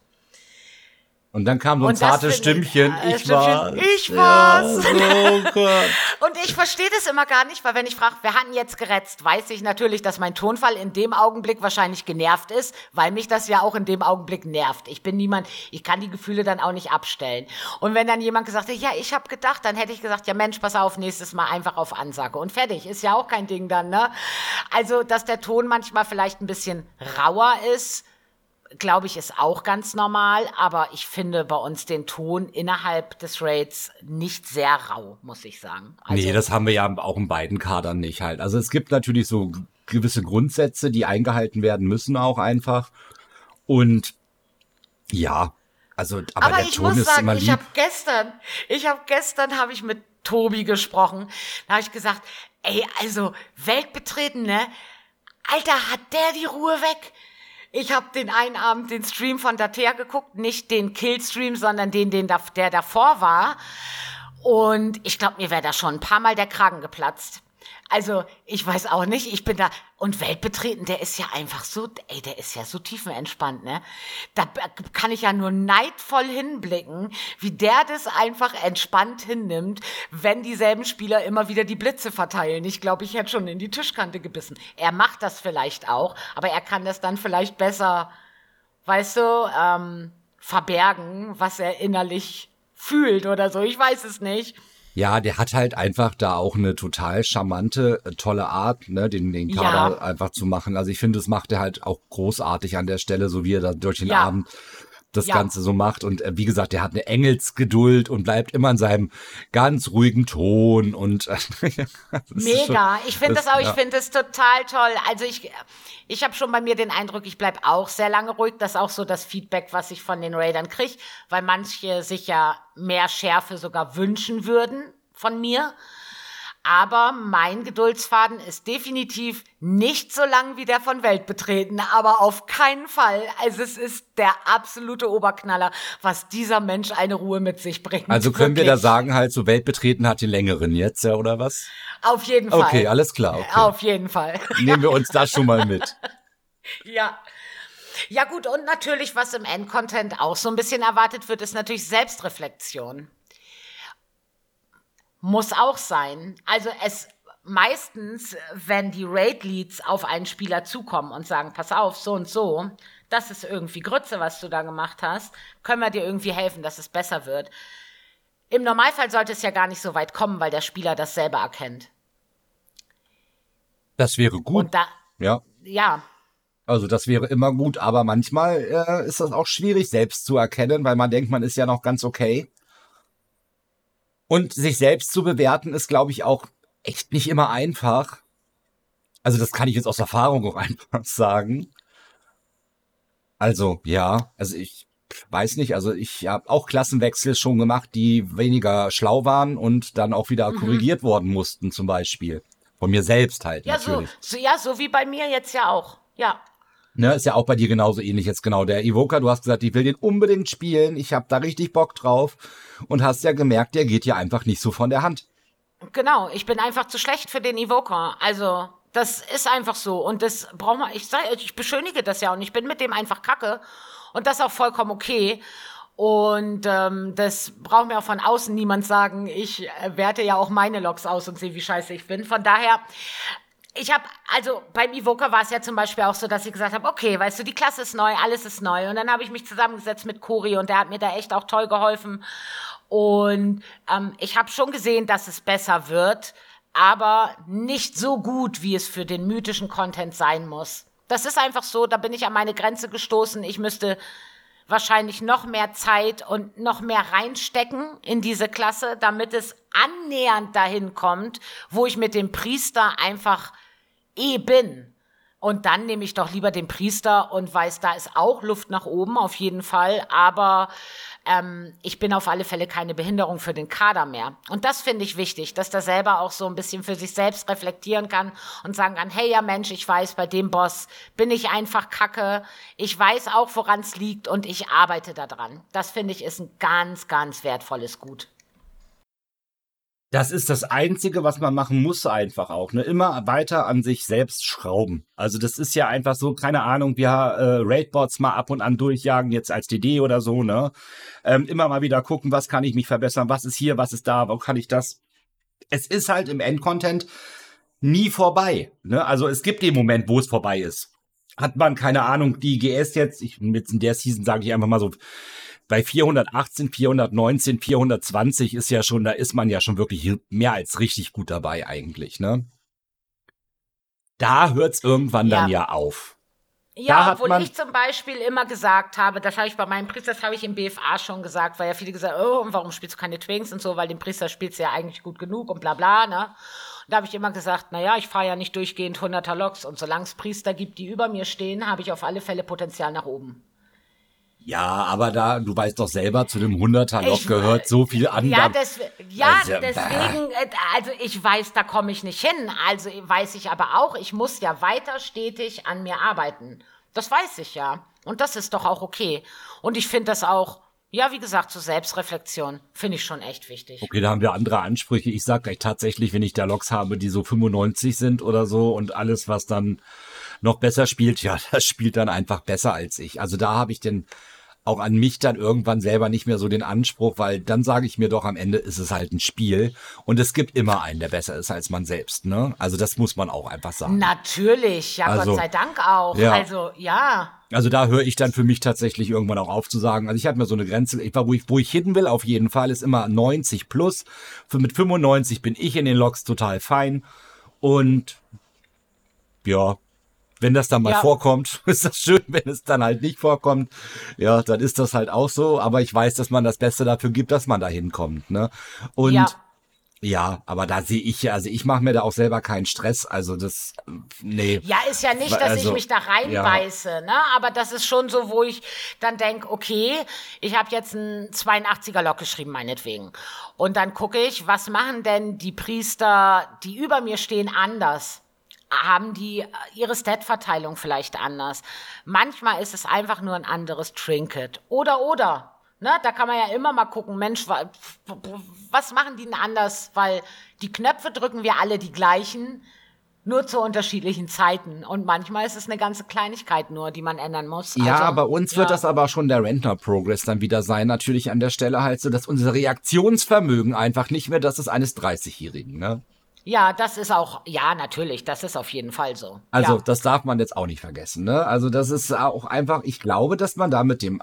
Und dann kam so ein zartes Stimmchen, äh, ich war. Ich war's. Ja, oh *laughs* und ich verstehe das immer gar nicht, weil wenn ich frage, wer hat ihn jetzt geretzt, weiß ich natürlich, dass mein Tonfall in dem Augenblick wahrscheinlich genervt ist, weil mich das ja auch in dem Augenblick nervt. Ich bin niemand, ich kann die Gefühle dann auch nicht abstellen. Und wenn dann jemand gesagt hat, ja, ich habe gedacht, dann hätte ich gesagt, ja Mensch, pass auf, nächstes Mal einfach auf Ansage und fertig. Ist ja auch kein Ding dann, ne? Also, dass der Ton manchmal vielleicht ein bisschen rauer ist, glaube ich, ist auch ganz normal, aber ich finde bei uns den Ton innerhalb des Raids nicht sehr rau, muss ich sagen. Also, nee, das haben wir ja auch in beiden Kadern nicht halt. Also es gibt natürlich so gewisse Grundsätze, die eingehalten werden müssen auch einfach. Und ja, also aber, aber der ich Ton muss ist sagen, immer lieb. ich habe gestern, ich habe gestern habe ich mit Tobi gesprochen. Da habe ich gesagt, ey, also Weltbetreten, ne? Alter, hat der die Ruhe weg? Ich habe den einen Abend den Stream von Datea geguckt, nicht den Killstream, sondern den, den da, der davor war. Und ich glaube, mir wäre da schon ein paar Mal der Kragen geplatzt. Also, ich weiß auch nicht, ich bin da, und Weltbetreten, der ist ja einfach so, ey, der ist ja so tiefenentspannt, ne? Da kann ich ja nur neidvoll hinblicken, wie der das einfach entspannt hinnimmt, wenn dieselben Spieler immer wieder die Blitze verteilen. Ich glaube, ich hätte schon in die Tischkante gebissen. Er macht das vielleicht auch, aber er kann das dann vielleicht besser, weißt du, ähm, verbergen, was er innerlich fühlt oder so. Ich weiß es nicht. Ja, der hat halt einfach da auch eine total charmante, äh, tolle Art, ne, den, den Kader ja. einfach zu machen. Also ich finde, das macht er halt auch großartig an der Stelle, so wie er da durch den ja. Abend das ja. Ganze so macht. Und äh, wie gesagt, der hat eine Engelsgeduld und bleibt immer in seinem ganz ruhigen Ton und *laughs* äh, Mega. Schon, ich finde das, das, auch, ja. ich finde das total toll. Also ich, ich habe schon bei mir den Eindruck, ich bleib auch sehr lange ruhig. Das ist auch so das Feedback, was ich von den Raidern kriege, weil manche sich ja mehr Schärfe sogar wünschen würden von mir. Aber mein Geduldsfaden ist definitiv nicht so lang wie der von Weltbetreten, aber auf keinen Fall. Also es ist der absolute Oberknaller, was dieser Mensch eine Ruhe mit sich bringt. Also können wirklich. wir da sagen, halt so Weltbetreten hat die längeren jetzt, ja, oder was? Auf jeden Fall. Okay, alles klar. Okay. Auf jeden Fall. Nehmen wir uns das schon mal mit. *laughs* ja. Ja gut, und natürlich, was im Endcontent auch so ein bisschen erwartet wird, ist natürlich Selbstreflexion. Muss auch sein. Also es meistens, wenn die Raid-Leads auf einen Spieler zukommen und sagen, pass auf, so und so, das ist irgendwie Grütze, was du da gemacht hast, können wir dir irgendwie helfen, dass es besser wird. Im Normalfall sollte es ja gar nicht so weit kommen, weil der Spieler das selber erkennt. Das wäre gut. Und da, ja. Ja. Also das wäre immer gut, aber manchmal äh, ist das auch schwierig selbst zu erkennen, weil man denkt, man ist ja noch ganz okay. Und sich selbst zu bewerten ist, glaube ich, auch echt nicht immer einfach. Also das kann ich jetzt aus Erfahrung auch *laughs* einfach sagen. Also ja, also ich weiß nicht, also ich habe auch Klassenwechsel schon gemacht, die weniger schlau waren und dann auch wieder mhm. korrigiert worden mussten zum Beispiel. Von mir selbst halt ja, natürlich. So, so, ja, so wie bei mir jetzt ja auch. Ja. Ne, ist ja auch bei dir genauso ähnlich jetzt genau. Der Evoker, du hast gesagt, ich will den unbedingt spielen, ich habe da richtig Bock drauf und hast ja gemerkt, der geht ja einfach nicht so von der Hand. Genau, ich bin einfach zu schlecht für den Evoker. Also, das ist einfach so und das braucht man, ich ich beschönige das ja und ich bin mit dem einfach kacke und das ist auch vollkommen okay. Und ähm, das braucht mir auch von außen niemand sagen. Ich äh, werte ja auch meine Logs aus und sehe, wie scheiße ich bin. Von daher ich habe, also beim Evoker war es ja zum Beispiel auch so, dass ich gesagt habe, okay, weißt du, die Klasse ist neu, alles ist neu. Und dann habe ich mich zusammengesetzt mit Cori und der hat mir da echt auch toll geholfen. Und ähm, ich habe schon gesehen, dass es besser wird, aber nicht so gut, wie es für den mythischen Content sein muss. Das ist einfach so, da bin ich an meine Grenze gestoßen. Ich müsste wahrscheinlich noch mehr Zeit und noch mehr reinstecken in diese Klasse, damit es annähernd dahin kommt, wo ich mit dem Priester einfach bin. Und dann nehme ich doch lieber den Priester und weiß, da ist auch Luft nach oben, auf jeden Fall. Aber ähm, ich bin auf alle Fälle keine Behinderung für den Kader mehr. Und das finde ich wichtig, dass der selber auch so ein bisschen für sich selbst reflektieren kann und sagen kann, hey ja Mensch, ich weiß, bei dem Boss bin ich einfach kacke. Ich weiß auch, woran es liegt und ich arbeite daran. Das finde ich ist ein ganz, ganz wertvolles Gut. Das ist das Einzige, was man machen muss, einfach auch. Ne? Immer weiter an sich selbst schrauben. Also das ist ja einfach so, keine Ahnung, wir äh, Raidbots mal ab und an durchjagen, jetzt als DD oder so, ne? Ähm, immer mal wieder gucken, was kann ich mich verbessern, was ist hier, was ist da, wo kann ich das. Es ist halt im Endcontent nie vorbei. Ne? Also es gibt den Moment, wo es vorbei ist. Hat man, keine Ahnung, die GS jetzt, ich, jetzt in der Season sage ich einfach mal so, bei 418, 419, 420 ist ja schon, da ist man ja schon wirklich mehr als richtig gut dabei eigentlich, ne? Da hört es irgendwann ja. dann ja auf. Ja, obwohl ich zum Beispiel immer gesagt habe, das habe ich bei meinem Priester, das habe ich im BFA schon gesagt, weil ja viele gesagt haben, oh, warum spielst du keine Twinks und so, weil dem Priester spielst du ja eigentlich gut genug und bla bla, ne? Und da habe ich immer gesagt, naja, ich fahre ja nicht durchgehend 100er Loks und solange es Priester gibt, die über mir stehen, habe ich auf alle Fälle Potenzial nach oben. Ja, aber da, du weißt doch selber, zu dem 100er Loch gehört so viel an. Ja, des, ja also, deswegen, äh, also ich weiß, da komme ich nicht hin. Also weiß ich aber auch, ich muss ja weiter stetig an mir arbeiten. Das weiß ich ja. Und das ist doch auch okay. Und ich finde das auch, ja, wie gesagt, zur Selbstreflexion finde ich schon echt wichtig. Okay, da haben wir andere Ansprüche. Ich sage gleich tatsächlich, wenn ich da Loks habe, die so 95 sind oder so und alles, was dann noch besser spielt, *laughs* ja, das spielt dann einfach besser als ich. Also da habe ich den auch an mich dann irgendwann selber nicht mehr so den Anspruch, weil dann sage ich mir doch, am Ende ist es halt ein Spiel und es gibt immer einen, der besser ist als man selbst. Ne? Also das muss man auch einfach sagen. Natürlich, ja, also, Gott sei Dank auch. Ja. Also ja. Also da höre ich dann für mich tatsächlich irgendwann auch auf zu sagen. Also ich habe mir so eine Grenze, ich war, wo ich, wo ich hin will, auf jeden Fall, ist immer 90 plus. Für mit 95 bin ich in den Logs total fein. Und ja, wenn das dann mal ja. vorkommt, *laughs* ist das schön. Wenn es dann halt nicht vorkommt, ja, dann ist das halt auch so. Aber ich weiß, dass man das Beste dafür gibt, dass man da hinkommt. Ne? Und ja. Ja, aber da sehe ich ja, also ich mache mir da auch selber keinen Stress. Also das, nee. Ja, ist ja nicht, dass also, ich mich da reinbeiße, ja. ne? Aber das ist schon so, wo ich dann denke, okay, ich habe jetzt einen 82er Lok geschrieben, meinetwegen. Und dann gucke ich, was machen denn die Priester, die über mir stehen, anders? Haben die äh, ihre Stat-Verteilung vielleicht anders. Manchmal ist es einfach nur ein anderes Trinket. Oder, oder. Ne, da kann man ja immer mal gucken, Mensch, was machen die denn anders? Weil die Knöpfe drücken wir alle die gleichen, nur zu unterschiedlichen Zeiten. Und manchmal ist es eine ganze Kleinigkeit nur, die man ändern muss. Ja, also, bei uns ja. wird das aber schon der Rentner-Progress dann wieder sein. Natürlich an der Stelle halt so, dass unser Reaktionsvermögen einfach nicht mehr das ist eines 30-Jährigen. Ne? Ja, das ist auch, ja, natürlich, das ist auf jeden Fall so. Also, ja. das darf man jetzt auch nicht vergessen, ne? Also, das ist auch einfach, ich glaube, dass man da mit dem,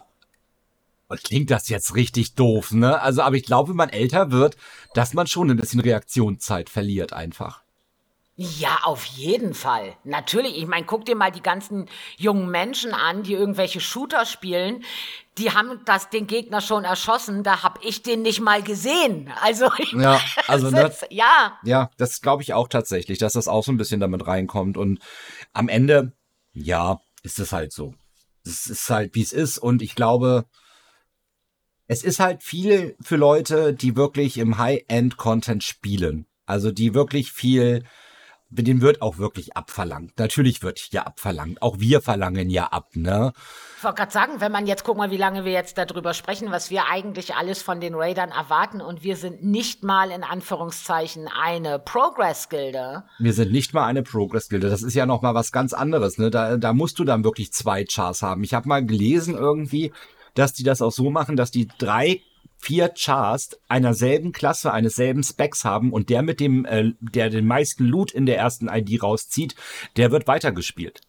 klingt das jetzt richtig doof, ne? Also, aber ich glaube, wenn man älter wird, dass man schon ein bisschen Reaktionszeit verliert einfach. Ja, auf jeden Fall. Natürlich. Ich meine, guck dir mal die ganzen jungen Menschen an, die irgendwelche Shooter spielen. Die haben das den Gegner schon erschossen. Da hab ich den nicht mal gesehen. Also *laughs* ja, also *laughs* ne, ja, ja, das glaube ich auch tatsächlich, dass das auch so ein bisschen damit reinkommt. Und am Ende, ja, ist es halt so. Es ist halt wie es ist. Und ich glaube, es ist halt viel für Leute, die wirklich im High-End-Content spielen. Also die wirklich viel den wird auch wirklich abverlangt. Natürlich wird hier abverlangt. Auch wir verlangen ja ab, ne? Ich wollte gerade sagen, wenn man jetzt, guck mal, wie lange wir jetzt darüber sprechen, was wir eigentlich alles von den Raidern erwarten und wir sind nicht mal in Anführungszeichen eine Progress-Gilde. Wir sind nicht mal eine Progress-Gilde. Das ist ja noch mal was ganz anderes, ne? Da, da musst du dann wirklich zwei Chars haben. Ich habe mal gelesen irgendwie, dass die das auch so machen, dass die drei vier Chars einer selben Klasse, eines selben Specs haben und der mit dem, äh, der den meisten Loot in der ersten ID rauszieht, der wird weitergespielt.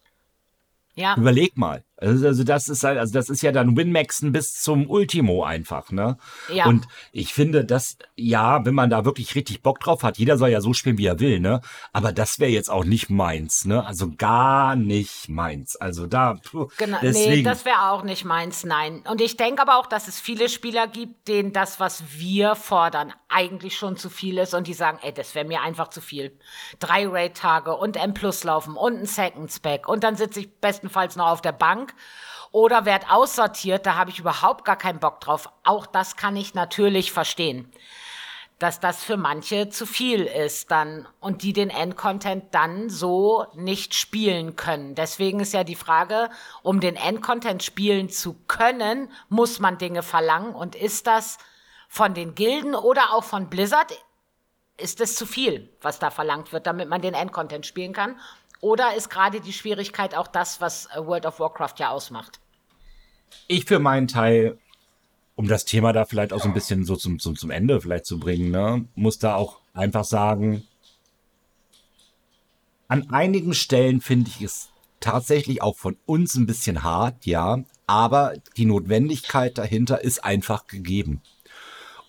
Ja. Überleg mal. Also, also das ist halt, also das ist ja dann Winmaxen bis zum Ultimo einfach, ne? Ja. Und ich finde, dass, ja, wenn man da wirklich richtig Bock drauf hat, jeder soll ja so spielen, wie er will, ne? Aber das wäre jetzt auch nicht meins, ne? Also gar nicht meins. Also da, puh, genau, deswegen. nee, das wäre auch nicht meins, nein. Und ich denke aber auch, dass es viele Spieler gibt, denen das, was wir fordern, eigentlich schon zu viel ist und die sagen, ey, das wäre mir einfach zu viel. Drei Raid-Tage und M Plus laufen und ein Second Spec und dann sitze ich bestenfalls noch auf der Bank oder werd aussortiert, da habe ich überhaupt gar keinen Bock drauf. Auch das kann ich natürlich verstehen, dass das für manche zu viel ist dann und die den Endcontent dann so nicht spielen können. Deswegen ist ja die Frage, um den Endcontent spielen zu können, muss man Dinge verlangen und ist das von den Gilden oder auch von Blizzard ist es zu viel, was da verlangt wird, damit man den Endcontent spielen kann? Oder ist gerade die Schwierigkeit auch das, was äh, World of Warcraft ja ausmacht? Ich für meinen Teil, um das Thema da vielleicht auch so ein bisschen so zum, zum, zum Ende vielleicht zu bringen, ne, muss da auch einfach sagen, an einigen Stellen finde ich es tatsächlich auch von uns ein bisschen hart, ja, aber die Notwendigkeit dahinter ist einfach gegeben.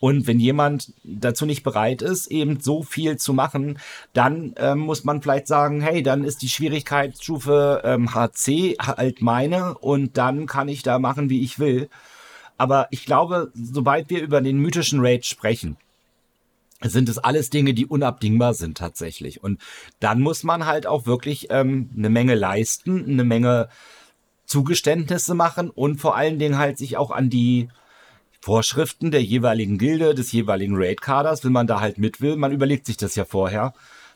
Und wenn jemand dazu nicht bereit ist, eben so viel zu machen, dann ähm, muss man vielleicht sagen, hey, dann ist die Schwierigkeitsstufe ähm, HC halt meine und dann kann ich da machen, wie ich will. Aber ich glaube, sobald wir über den mythischen Raid sprechen, sind es alles Dinge, die unabdingbar sind tatsächlich. Und dann muss man halt auch wirklich ähm, eine Menge leisten, eine Menge Zugeständnisse machen und vor allen Dingen halt sich auch an die Vorschriften der jeweiligen Gilde, des jeweiligen Raid-Kaders, wenn man da halt mit will, man überlegt sich das ja vorher,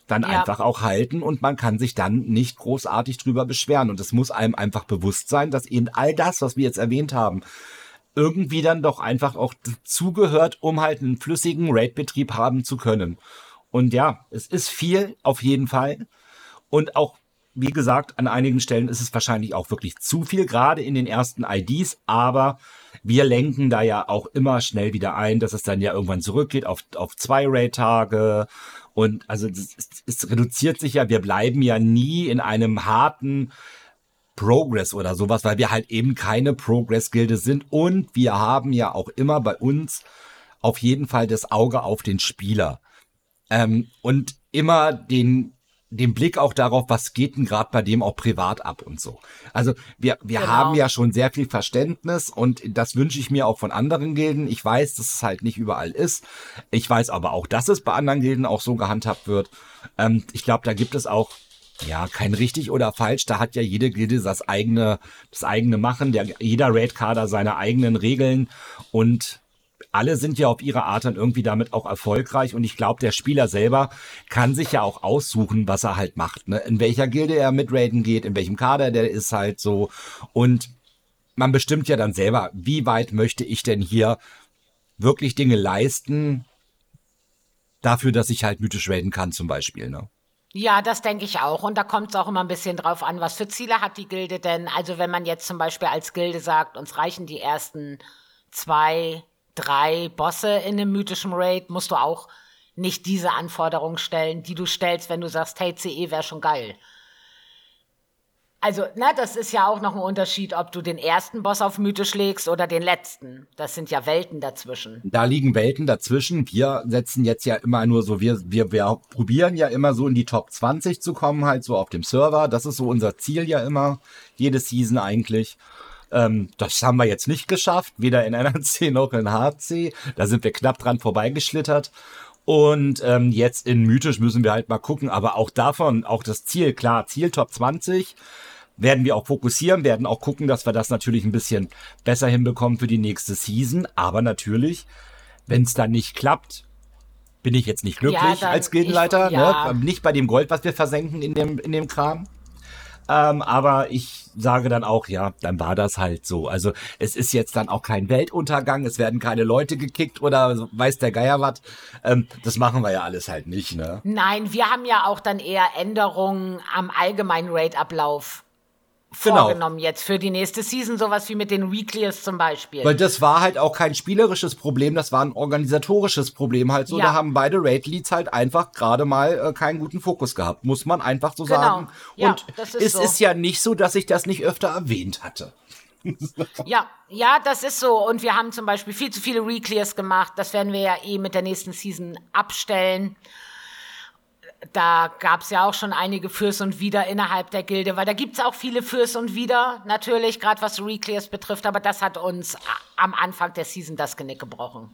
dann ja. einfach auch halten und man kann sich dann nicht großartig drüber beschweren. Und es muss einem einfach bewusst sein, dass eben all das, was wir jetzt erwähnt haben, irgendwie dann doch einfach auch zugehört, um halt einen flüssigen Raid-Betrieb haben zu können. Und ja, es ist viel auf jeden Fall. Und auch, wie gesagt, an einigen Stellen ist es wahrscheinlich auch wirklich zu viel, gerade in den ersten IDs, aber wir lenken da ja auch immer schnell wieder ein, dass es dann ja irgendwann zurückgeht auf, auf zwei Raid-Tage. Und also es, reduziert sich ja, wir bleiben ja nie in einem harten Progress oder sowas, weil wir halt eben keine Progress-Gilde sind. Und wir haben ja auch immer bei uns auf jeden Fall das Auge auf den Spieler. Ähm, und immer den den Blick auch darauf, was geht denn gerade bei dem auch privat ab und so. Also wir, wir genau. haben ja schon sehr viel Verständnis und das wünsche ich mir auch von anderen Gilden. Ich weiß, dass es halt nicht überall ist. Ich weiß aber auch, dass es bei anderen Gilden auch so gehandhabt wird. Ähm, ich glaube, da gibt es auch ja, kein richtig oder falsch. Da hat ja jede Gilde das eigene, das eigene Machen. Der, jeder Raid-Kader seine eigenen Regeln und alle sind ja auf ihre Art dann irgendwie damit auch erfolgreich und ich glaube, der Spieler selber kann sich ja auch aussuchen, was er halt macht, ne? in welcher Gilde er mit Raiden geht, in welchem Kader der ist halt so und man bestimmt ja dann selber, wie weit möchte ich denn hier wirklich Dinge leisten, dafür, dass ich halt mythisch raiden kann zum Beispiel, ne? Ja, das denke ich auch. Und da kommt es auch immer ein bisschen drauf an, was für Ziele hat die Gilde denn. Also wenn man jetzt zum Beispiel als Gilde sagt, uns reichen die ersten zwei drei Bosse in einem mythischen Raid, musst du auch nicht diese Anforderungen stellen, die du stellst, wenn du sagst, hey, CE wäre schon geil. Also, na, das ist ja auch noch ein Unterschied, ob du den ersten Boss auf mythisch legst oder den letzten. Das sind ja Welten dazwischen. Da liegen Welten dazwischen. Wir setzen jetzt ja immer nur so, wir, wir, wir probieren ja immer so in die Top 20 zu kommen, halt so auf dem Server. Das ist so unser Ziel ja immer, jede Season eigentlich. Ähm, das haben wir jetzt nicht geschafft, weder in NRC *laughs* noch in HC. Da sind wir knapp dran vorbeigeschlittert. Und ähm, jetzt in Mythisch müssen wir halt mal gucken, aber auch davon, auch das Ziel, klar, Ziel Top 20 werden wir auch fokussieren, werden auch gucken, dass wir das natürlich ein bisschen besser hinbekommen für die nächste Season. Aber natürlich, wenn es dann nicht klappt, bin ich jetzt nicht glücklich ja, als Gildenleiter. Ich, ja. ne? Nicht bei dem Gold, was wir versenken in dem, in dem Kram. Ähm, aber ich sage dann auch, ja, dann war das halt so. Also es ist jetzt dann auch kein Weltuntergang, es werden keine Leute gekickt oder weiß der Geier was. Ähm, das machen wir ja alles halt nicht, ne? Nein, wir haben ja auch dann eher Änderungen am allgemeinen Raid-Ablauf genau. vorgenommen jetzt für die nächste Season, sowas wie mit den Weeklies zum Beispiel. Weil das war halt auch kein spielerisches Problem, das war ein organisatorisches Problem halt so. Ja. Da haben beide Raid Leads halt einfach gerade mal äh, keinen guten Fokus gehabt, muss man einfach so genau. sagen. Ja, Und ist es so. ist ja nicht so, dass ich das nicht öfter erwähnt hatte. *laughs* ja, ja, das ist so. Und wir haben zum Beispiel viel zu viele Reclears gemacht. Das werden wir ja eh mit der nächsten Season abstellen da gab es ja auch schon einige Fürs und Wider innerhalb der Gilde, weil da gibt es auch viele Fürs und Wider, natürlich, gerade was Reclears betrifft, aber das hat uns am Anfang der Season das Genick gebrochen.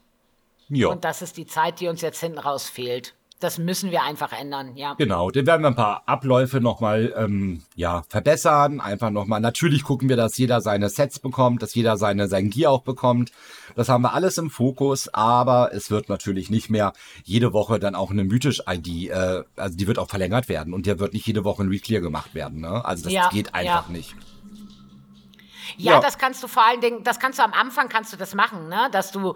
Ja. Und das ist die Zeit, die uns jetzt hinten raus fehlt das müssen wir einfach ändern, ja. Genau, dann werden wir ein paar Abläufe nochmal ähm, ja, verbessern. Einfach nochmal, natürlich gucken wir, dass jeder seine Sets bekommt, dass jeder seine, sein Gear auch bekommt. Das haben wir alles im Fokus, aber es wird natürlich nicht mehr jede Woche dann auch eine Mythisch-ID, äh, also die wird auch verlängert werden und der wird nicht jede Woche ein Reclear gemacht werden. Ne? Also das ja, geht einfach ja. nicht. Ja, ja, das kannst du vor allen Dingen, das kannst du am Anfang kannst du das machen, ne? Dass du,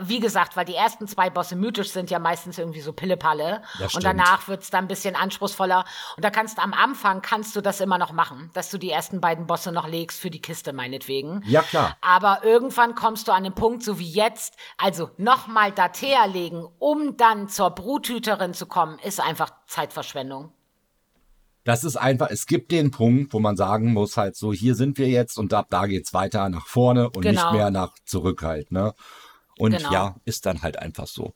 wie gesagt, weil die ersten zwei Bosse mythisch sind ja meistens irgendwie so Pillepalle. Und danach wird's dann ein bisschen anspruchsvoller. Und da kannst du am Anfang kannst du das immer noch machen, dass du die ersten beiden Bosse noch legst für die Kiste, meinetwegen. Ja, klar. Aber irgendwann kommst du an den Punkt, so wie jetzt, also nochmal Datea legen, um dann zur Bruthüterin zu kommen, ist einfach Zeitverschwendung das ist einfach, es gibt den Punkt, wo man sagen muss, halt so, hier sind wir jetzt und ab da geht's weiter nach vorne und genau. nicht mehr nach zurück halt, ne? Und genau. ja, ist dann halt einfach so.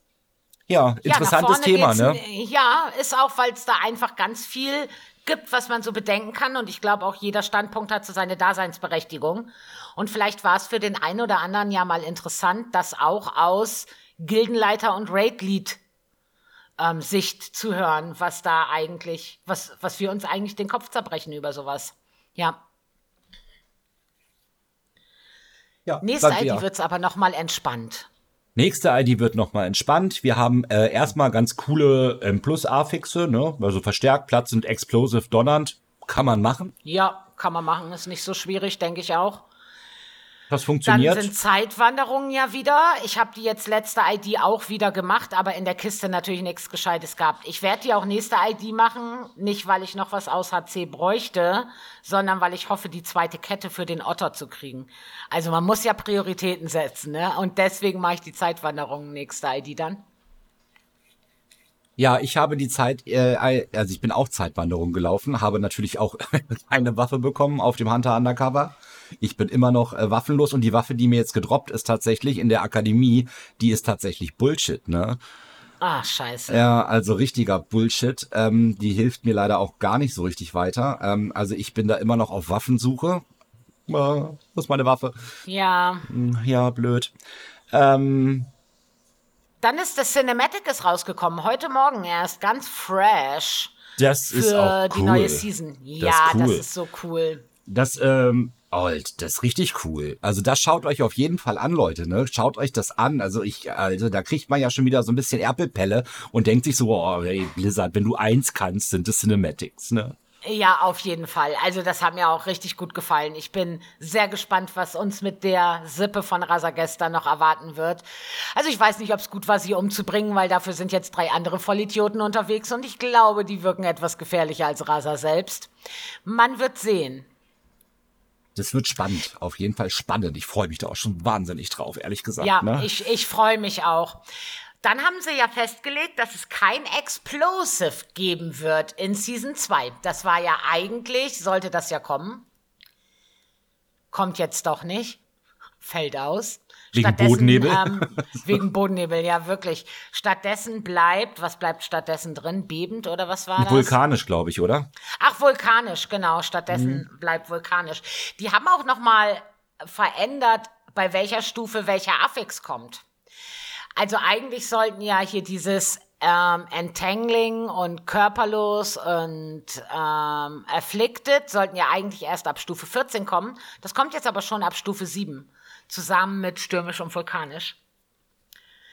Ja, interessantes ja, Thema, ne? Ja, ist auch, weil es da einfach ganz viel gibt, was man so bedenken kann. Und ich glaube, auch jeder Standpunkt hat so seine Daseinsberechtigung. Und vielleicht war es für den einen oder anderen ja mal interessant, das auch aus Gildenleiter und Raid-Lead ähm, Sicht zu hören, was da eigentlich, was, was wir uns eigentlich den Kopf zerbrechen über sowas. Ja. ja Nächste ID wird es aber nochmal entspannt. Nächste ID wird nochmal entspannt. Wir haben äh, erstmal ganz coole ähm, Plus-A-Fixe, ne? Also verstärkt, Platz und Explosive donnernd. Kann man machen. Ja, kann man machen. Ist nicht so schwierig, denke ich auch. Das funktioniert. Dann sind Zeitwanderungen ja wieder. Ich habe die jetzt letzte ID auch wieder gemacht, aber in der Kiste natürlich nichts Gescheites gehabt. Ich werde die auch nächste ID machen, nicht weil ich noch was aus HC bräuchte, sondern weil ich hoffe, die zweite Kette für den Otter zu kriegen. Also man muss ja Prioritäten setzen, ne? Und deswegen mache ich die Zeitwanderungen nächste ID dann. Ja, ich habe die Zeit, äh, also ich bin auch Zeitwanderung gelaufen, habe natürlich auch *laughs* eine Waffe bekommen auf dem Hunter Undercover. Ich bin immer noch äh, waffenlos und die Waffe, die mir jetzt gedroppt ist tatsächlich in der Akademie, die ist tatsächlich Bullshit, ne? Ah, scheiße. Ja, also richtiger Bullshit. Ähm, die hilft mir leider auch gar nicht so richtig weiter. Ähm, also ich bin da immer noch auf Waffensuche. Äh, das ist meine Waffe. Ja. Hm, ja, blöd. Ähm, Dann ist das Cinematic ist rausgekommen. Heute Morgen erst. Ganz fresh. Das ist auch cool. die neue Season. Ja, das, cool. das ist so cool. Das, ähm, Alt, das ist richtig cool. Also das schaut euch auf jeden Fall an, Leute, ne? Schaut euch das an. Also ich, also da kriegt man ja schon wieder so ein bisschen Erpelpelle und denkt sich so, oh, ey, Blizzard, wenn du eins kannst, sind das Cinematics, ne? Ja, auf jeden Fall. Also das hat mir auch richtig gut gefallen. Ich bin sehr gespannt, was uns mit der Sippe von Rasagesta noch erwarten wird. Also ich weiß nicht, ob es gut war, sie umzubringen, weil dafür sind jetzt drei andere Vollidioten unterwegs und ich glaube, die wirken etwas gefährlicher als Rasa selbst. Man wird sehen. Das wird spannend, auf jeden Fall spannend. Ich freue mich da auch schon wahnsinnig drauf, ehrlich gesagt. Ja, ne? ich, ich freue mich auch. Dann haben sie ja festgelegt, dass es kein Explosive geben wird in Season 2. Das war ja eigentlich, sollte das ja kommen. Kommt jetzt doch nicht. Fällt aus. Wegen Bodennebel? Ähm, *laughs* wegen Bodennebel, ja, wirklich. Stattdessen bleibt, was bleibt stattdessen drin? Bebend oder was war das? Vulkanisch, glaube ich, oder? Ach, vulkanisch, genau. Stattdessen mhm. bleibt vulkanisch. Die haben auch noch mal verändert, bei welcher Stufe welcher Affix kommt. Also eigentlich sollten ja hier dieses ähm, Entangling und Körperlos und ähm, Afflicted sollten ja eigentlich erst ab Stufe 14 kommen. Das kommt jetzt aber schon ab Stufe 7 zusammen mit Stürmisch und Vulkanisch.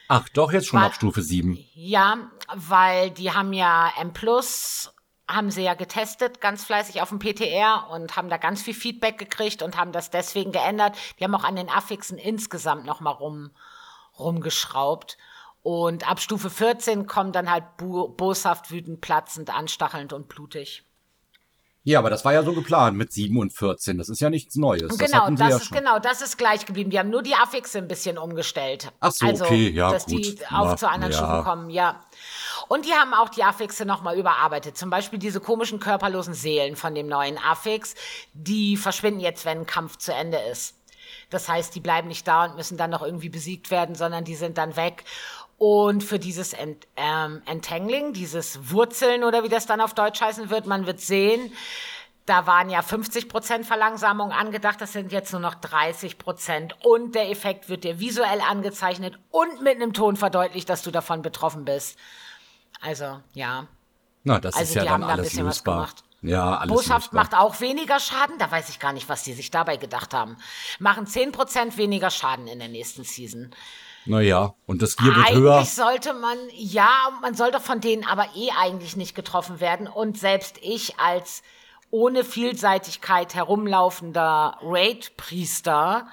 Ach, doch, jetzt schon weil, ab Stufe 7. Ja, weil die haben ja M Plus, haben sie ja getestet, ganz fleißig auf dem PTR und haben da ganz viel Feedback gekriegt und haben das deswegen geändert. Die haben auch an den Affixen insgesamt nochmal rum, rumgeschraubt. Und ab Stufe 14 kommen dann halt boshaft, wütend, platzend, anstachelnd und blutig. Ja, aber das war ja so geplant mit 7 und 14. Das ist ja nichts Neues. Genau, das, das ja ist schon. genau, das ist gleich geblieben. Die haben nur die Affixe ein bisschen umgestellt. Ach so, also, okay, ja, dass gut. die auf ja, zu anderen ja. Stufen kommen, ja. Und die haben auch die Affixe nochmal überarbeitet. Zum Beispiel diese komischen körperlosen Seelen von dem neuen Affix, die verschwinden jetzt, wenn ein Kampf zu Ende ist. Das heißt, die bleiben nicht da und müssen dann noch irgendwie besiegt werden, sondern die sind dann weg. Und für dieses Ent, ähm, Entangling, dieses Wurzeln oder wie das dann auf Deutsch heißen wird, man wird sehen, da waren ja 50 Prozent Verlangsamung angedacht, das sind jetzt nur noch 30 Prozent. Und der Effekt wird dir visuell angezeichnet und mit einem Ton verdeutlicht, dass du davon betroffen bist. Also, ja. Na, das also, ist ja dann alles da ein bisschen lösbar. Ja, alles Boshaft macht auch weniger Schaden. Da weiß ich gar nicht, was die sich dabei gedacht haben. Machen 10% weniger Schaden in der nächsten Season. Naja, und das Gier wird eigentlich höher. Eigentlich sollte man, ja, man sollte von denen aber eh eigentlich nicht getroffen werden. Und selbst ich als ohne Vielseitigkeit herumlaufender Raid-Priester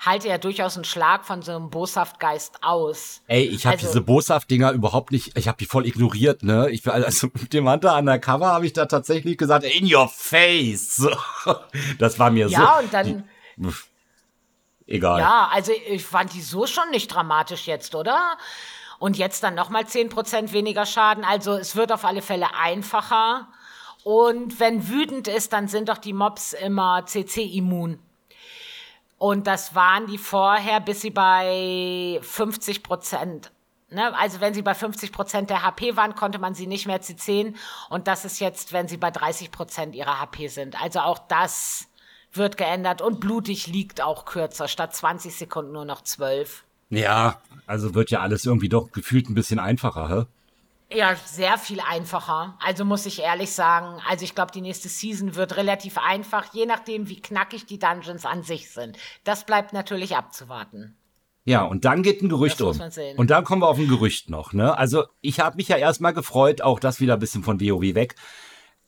halte ja durchaus einen Schlag von so einem Boshaftgeist aus. Ey, ich habe also, diese Boshaft-Dinger überhaupt nicht, ich habe die voll ignoriert, ne? Ich also mit dem Hunter Undercover habe ich da tatsächlich gesagt, in your face. *laughs* Das war mir ja, so. Ja, und dann. Die, egal. Ja, also ich fand die so schon nicht dramatisch jetzt, oder? Und jetzt dann nochmal 10% weniger Schaden. Also es wird auf alle Fälle einfacher. Und wenn wütend ist, dann sind doch die Mobs immer CC-immun. Und das waren die vorher, bis sie bei 50 Prozent. Ne? Also wenn sie bei 50 Prozent der HP waren, konnte man sie nicht mehr CCen. Und das ist jetzt, wenn sie bei 30 Prozent ihrer HP sind. Also auch das wird geändert. Und blutig liegt auch kürzer. Statt 20 Sekunden nur noch 12. Ja, also wird ja alles irgendwie doch gefühlt ein bisschen einfacher, hä? Ja, sehr viel einfacher. Also muss ich ehrlich sagen, also ich glaube, die nächste Season wird relativ einfach, je nachdem, wie knackig die Dungeons an sich sind. Das bleibt natürlich abzuwarten. Ja, und dann geht ein Gerücht um. Und dann kommen wir auf ein Gerücht noch. Ne? Also ich habe mich ja erstmal gefreut, auch das wieder ein bisschen von WoW weg.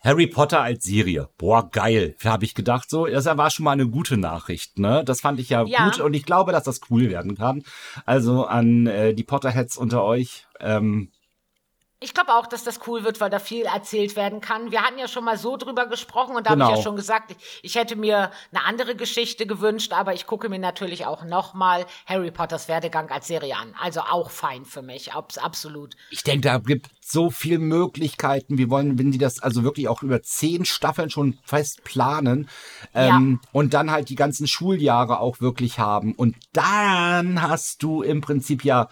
Harry Potter als Serie. Boah, geil, habe ich gedacht so. Das war schon mal eine gute Nachricht, ne? Das fand ich ja, ja. gut und ich glaube, dass das cool werden kann. Also an äh, die Potterheads unter euch, ähm, ich glaube auch, dass das cool wird, weil da viel erzählt werden kann. Wir hatten ja schon mal so drüber gesprochen und da genau. habe ich ja genau. schon gesagt, ich hätte mir eine andere Geschichte gewünscht, aber ich gucke mir natürlich auch nochmal Harry Potters Werdegang als Serie an. Also auch fein für mich, absolut. Ich denke, da gibt so viele Möglichkeiten. Wir wollen, wenn die das also wirklich auch über zehn Staffeln schon fest planen ähm, ja. und dann halt die ganzen Schuljahre auch wirklich haben und dann hast du im Prinzip ja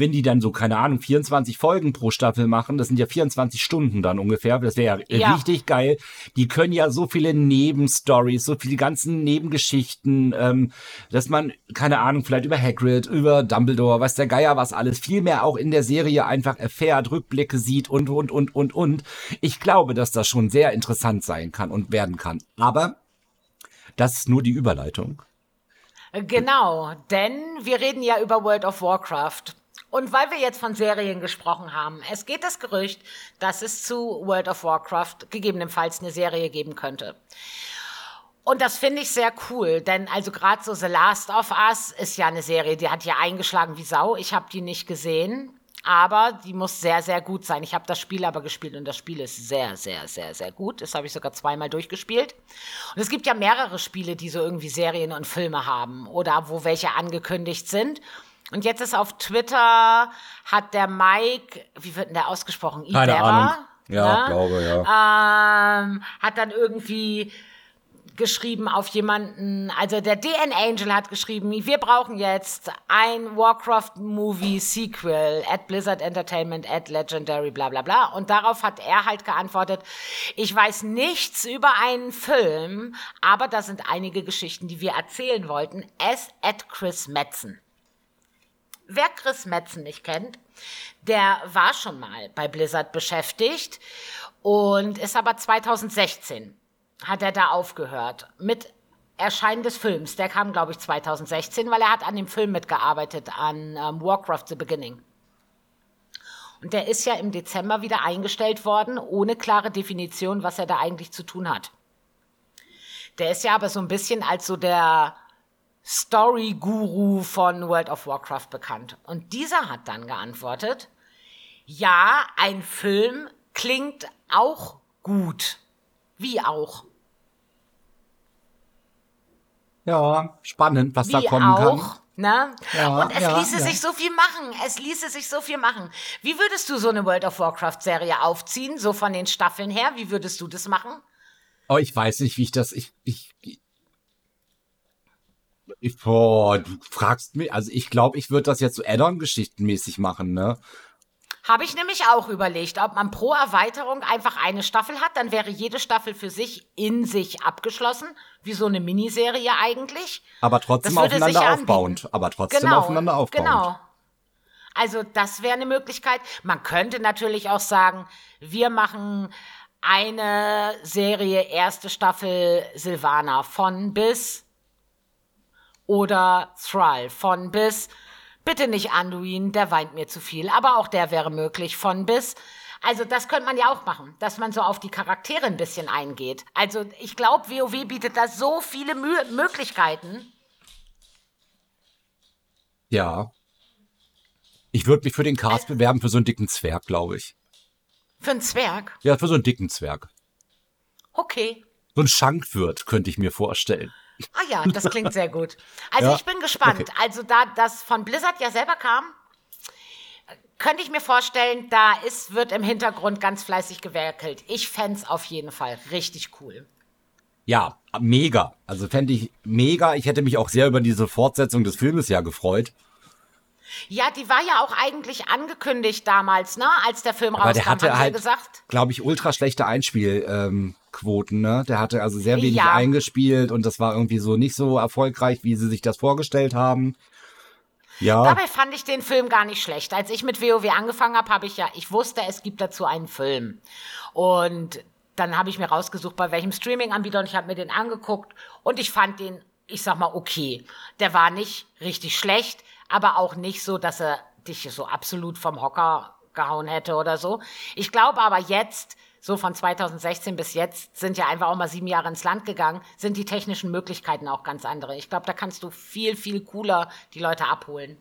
wenn die dann so, keine Ahnung, 24 Folgen pro Staffel machen, das sind ja 24 Stunden dann ungefähr, das wäre ja, ja, richtig geil. Die können ja so viele Nebenstories, so viele ganzen Nebengeschichten, ähm, dass man, keine Ahnung, vielleicht über Hagrid, über Dumbledore, weiß der Geier was alles, viel mehr auch in der Serie einfach erfährt, Rückblicke sieht und, und, und, und, und. Ich glaube, dass das schon sehr interessant sein kann und werden kann. Aber das ist nur die Überleitung. Genau, denn wir reden ja über World of Warcraft. Und weil wir jetzt von Serien gesprochen haben, es geht das Gerücht, dass es zu World of Warcraft gegebenenfalls eine Serie geben könnte. Und das finde ich sehr cool, denn also gerade so The Last of Us ist ja eine Serie, die hat ja eingeschlagen wie Sau. Ich habe die nicht gesehen, aber die muss sehr, sehr gut sein. Ich habe das Spiel aber gespielt und das Spiel ist sehr, sehr, sehr, sehr gut. Das habe ich sogar zweimal durchgespielt. Und es gibt ja mehrere Spiele, die so irgendwie Serien und Filme haben oder wo welche angekündigt sind. Und jetzt ist auf Twitter, hat der Mike, wie wird denn der ausgesprochen? Keine Ahnung. Ja, ne? glaube, ja. Ähm, hat dann irgendwie geschrieben auf jemanden, also der DN Angel hat geschrieben, wir brauchen jetzt ein Warcraft Movie Sequel at Blizzard Entertainment at Legendary bla bla bla und darauf hat er halt geantwortet, ich weiß nichts über einen Film, aber da sind einige Geschichten, die wir erzählen wollten, es at Chris Metzen. Wer Chris Metzen nicht kennt, der war schon mal bei Blizzard beschäftigt und ist aber 2016 hat er da aufgehört mit Erscheinen des Films. Der kam, glaube ich, 2016, weil er hat an dem Film mitgearbeitet, an ähm, Warcraft The Beginning. Und der ist ja im Dezember wieder eingestellt worden, ohne klare Definition, was er da eigentlich zu tun hat. Der ist ja aber so ein bisschen als so der Story-Guru von World of Warcraft bekannt. Und dieser hat dann Wie auch. Ja, spannend, was Wie da kommen auch. kann. Ne? Ja, und es ja, ließe ja. sich so viel machen. Es ließe sich so viel machen. Wie würdest du so eine World of Warcraft-Serie aufziehen, so von den Staffeln her? Wie würdest du das machen? Oh, ich weiß nicht, wie ich das. Ich, ich, ich boah, du fragst mich. Also ich glaube, ich würde das jetzt so Add-on-Geschichtenmäßig machen, ne? Habe ich nämlich auch überlegt, ob man pro Erweiterung einfach eine Staffel hat, dann wäre jede Staffel für sich in sich abgeschlossen, wie so eine Miniserie eigentlich. Aber trotzdem aufeinander aufbauend. Aber trotzdem aufeinander aufbauend. Genau. Also das wäre eine Möglichkeit. Man könnte natürlich auch sagen, wir machen eine Serie, erste Staffel Silvana von bis oder Thrall von bis. Bitte nicht Anduin, der weint mir zu viel, aber auch der wäre möglich von bis. Also das könnte man ja auch machen, dass man so auf die Charaktere ein bisschen eingeht. Also ich glaube, WoW bietet da so viele Mü Möglichkeiten. Ja. Ich würde mich für den Cast bewerben für so einen dicken Zwerg, glaube ich. Für einen Zwerg? Ja, für so einen dicken Zwerg. Okay. So ein Schankwirt könnte ich mir vorstellen. Ah ja, das klingt sehr gut. Also Ja, ich bin gespannt. okay. Also da das von Blizzard ja selber kam, könnte ich mir vorstellen, da ist, wird im Hintergrund ganz fleißig gewerkelt. Ich fänd's auf jeden Fall richtig cool. Ja, mega. Also fände ich mega. Ich hätte mich auch sehr über diese Fortsetzung des Filmes ja gefreut. Ja, die war ja auch eigentlich angekündigt damals, ne? Als der Film Aber rauskam, der hatte halt, gesagt. glaube ich, ultra schlechte Einspielquoten, ne? Der hatte also sehr wenig Ja. eingespielt und das war irgendwie so nicht so erfolgreich, wie sie sich das vorgestellt haben. Ja, Dabei fand ich den Film gar nicht schlecht. Als ich mit WoW angefangen habe, habe ich ja, ich wusste, es gibt dazu einen Film. Und dann habe ich mir rausgesucht, bei welchem Streaming-Anbieter und ich habe mir den angeguckt und ich fand den, ich sag mal, okay. Der war nicht richtig schlecht, aber auch nicht so, dass er dich so absolut vom Hocker gehauen hätte oder so. Ich glaube aber jetzt, so von 2016 bis jetzt, sind ja einfach auch mal sieben Jahre ins Land gegangen, sind die technischen Möglichkeiten auch ganz andere. Ich glaube, da kannst du viel, viel cooler die Leute abholen.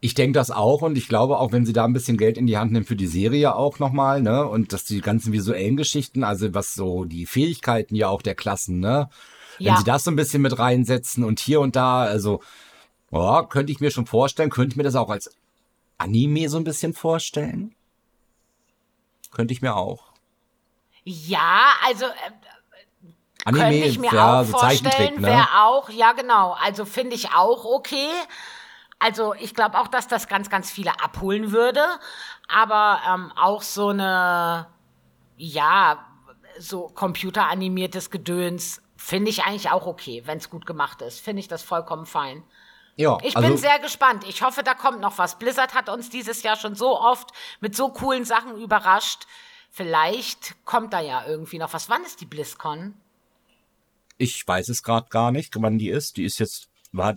ich denke das auch und ich glaube auch, wenn sie da ein bisschen Geld in die Hand nehmen für die Serie auch nochmal, ne? Und dass die ganzen visuellen Geschichten, also was so die Fähigkeiten ja auch der Klassen, ne? Wenn Ja. sie das so ein bisschen mit reinsetzen und hier und da, also, ja, könnte ich mir schon vorstellen, könnte ich mir das auch als Anime so ein bisschen vorstellen. Könnte ich mir auch. Ja, also äh, Anime, könnte ich mir ja, auch so Zeichentrick, vorstellen, ne? wäre auch, ja genau, also finde ich auch okay. Also ich glaube auch, dass das ganz, ganz viele abholen würde, aber ähm, auch so eine, ja, so computeranimiertes Gedöns finde ich eigentlich auch okay, wenn es gut gemacht ist. Finde ich das vollkommen fein. Ja, Ich also, bin sehr gespannt. Ich hoffe, da kommt noch was. Blizzard hat uns dieses Jahr schon so oft mit so coolen Sachen überrascht. Vielleicht kommt da ja irgendwie noch was. Wann ist die BlizzCon? ich weiß es gerade gar nicht, wann die ist. Die ist jetzt, war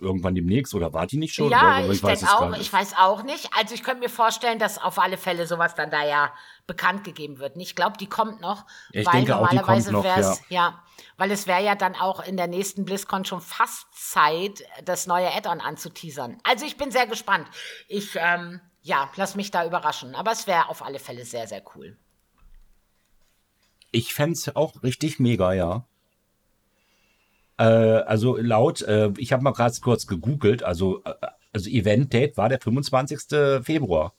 irgendwann demnächst oder war die nicht schon? ja, Oder- ich weiß denke es auch. Ich weiß auch nicht. Also ich könnte mir vorstellen, dass auf alle Fälle sowas dann da ja bekannt gegeben wird. Und Ich glaube, die kommt noch. Ich weil denke auch, die normalerweise kommt noch, wär's, ja. Weil es wäre ja dann auch in der nächsten BlizzCon schon fast Zeit, das neue Add-on anzuteasern. Also ich bin sehr gespannt. Ich, ähm, ja, lass mich da überraschen. Aber es wäre auf alle Fälle sehr, sehr cool. Ich fänd's auch richtig mega, ja. Äh, also laut, äh, ich habe mal gerade kurz gegoogelt, also, äh, also Event-Date war der 25. Februar.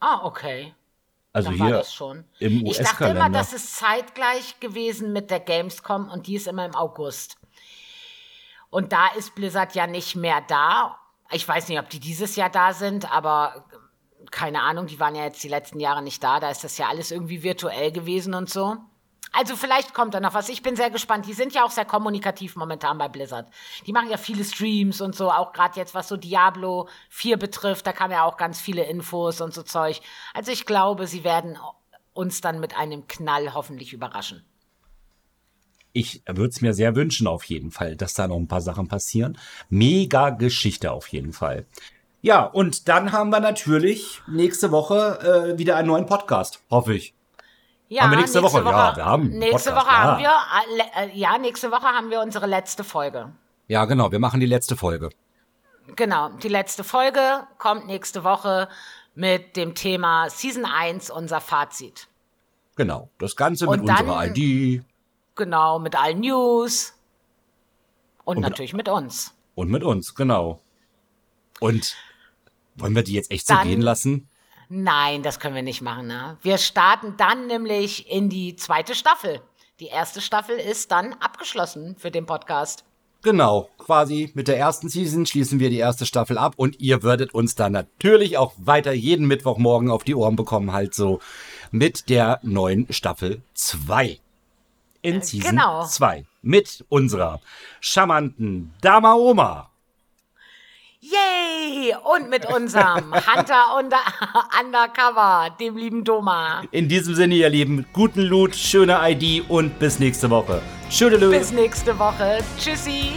Ah, okay. Also Dann war hier das schon. im Ich dachte immer, das ist zeitgleich gewesen mit der Gamescom und die ist immer im August. Und da ist Blizzard ja nicht mehr da. Ich weiß nicht, ob die dieses Jahr da sind, aber keine Ahnung, die waren ja jetzt die letzten Jahre nicht da. Da ist das ja alles irgendwie virtuell gewesen und so. Also vielleicht kommt da noch was. Ich bin sehr gespannt. Die sind ja auch sehr kommunikativ momentan bei Blizzard. Die machen ja viele Streams und so, auch gerade jetzt, was so Diablo 4 betrifft. Da kamen ja auch ganz viele Infos und so Zeug. Also ich glaube, sie werden uns dann mit einem Knall hoffentlich überraschen. Ich würde es mir sehr wünschen, auf jeden Fall, dass da noch ein paar Sachen passieren. Mega Geschichte auf jeden Fall. Ja, und dann haben wir natürlich nächste Woche äh, wieder einen neuen Podcast, hoffe ich. Ja, Haben wir nächste Woche? Ja, wir haben Nächste Podcast, Woche ja. haben wir, äh, äh, ja, nächste Woche haben wir unsere letzte Folge. Ja, genau, wir machen die letzte Folge. Genau, die letzte Folge kommt nächste Woche mit dem Thema Season 1, unser Fazit. Genau, das Ganze mit dann- unserer ID Genau, mit allen News. Und, Und mit- natürlich mit uns. und mit uns, genau. Und wollen wir die jetzt echt so Dann- gehen lassen? Nein, das können wir nicht machen. Ne? Wir starten dann nämlich in die zweite Staffel. Die erste Staffel ist dann abgeschlossen für den Podcast. Genau, quasi mit der ersten Season schließen wir die erste Staffel ab und ihr würdet uns dann natürlich auch weiter jeden Mittwochmorgen auf die Ohren bekommen, halt so mit der neuen Staffel 2. In Season genau. 2. Mit unserer charmanten Dama Oma. Yay! Und mit unserem *laughs* Hunter under *laughs* Undercover, dem lieben Doma. In diesem Sinne, ihr Lieben, guten Loot, schöne ID und bis nächste Woche. Tschüdelü. Bis nächste Woche. Tschüssi.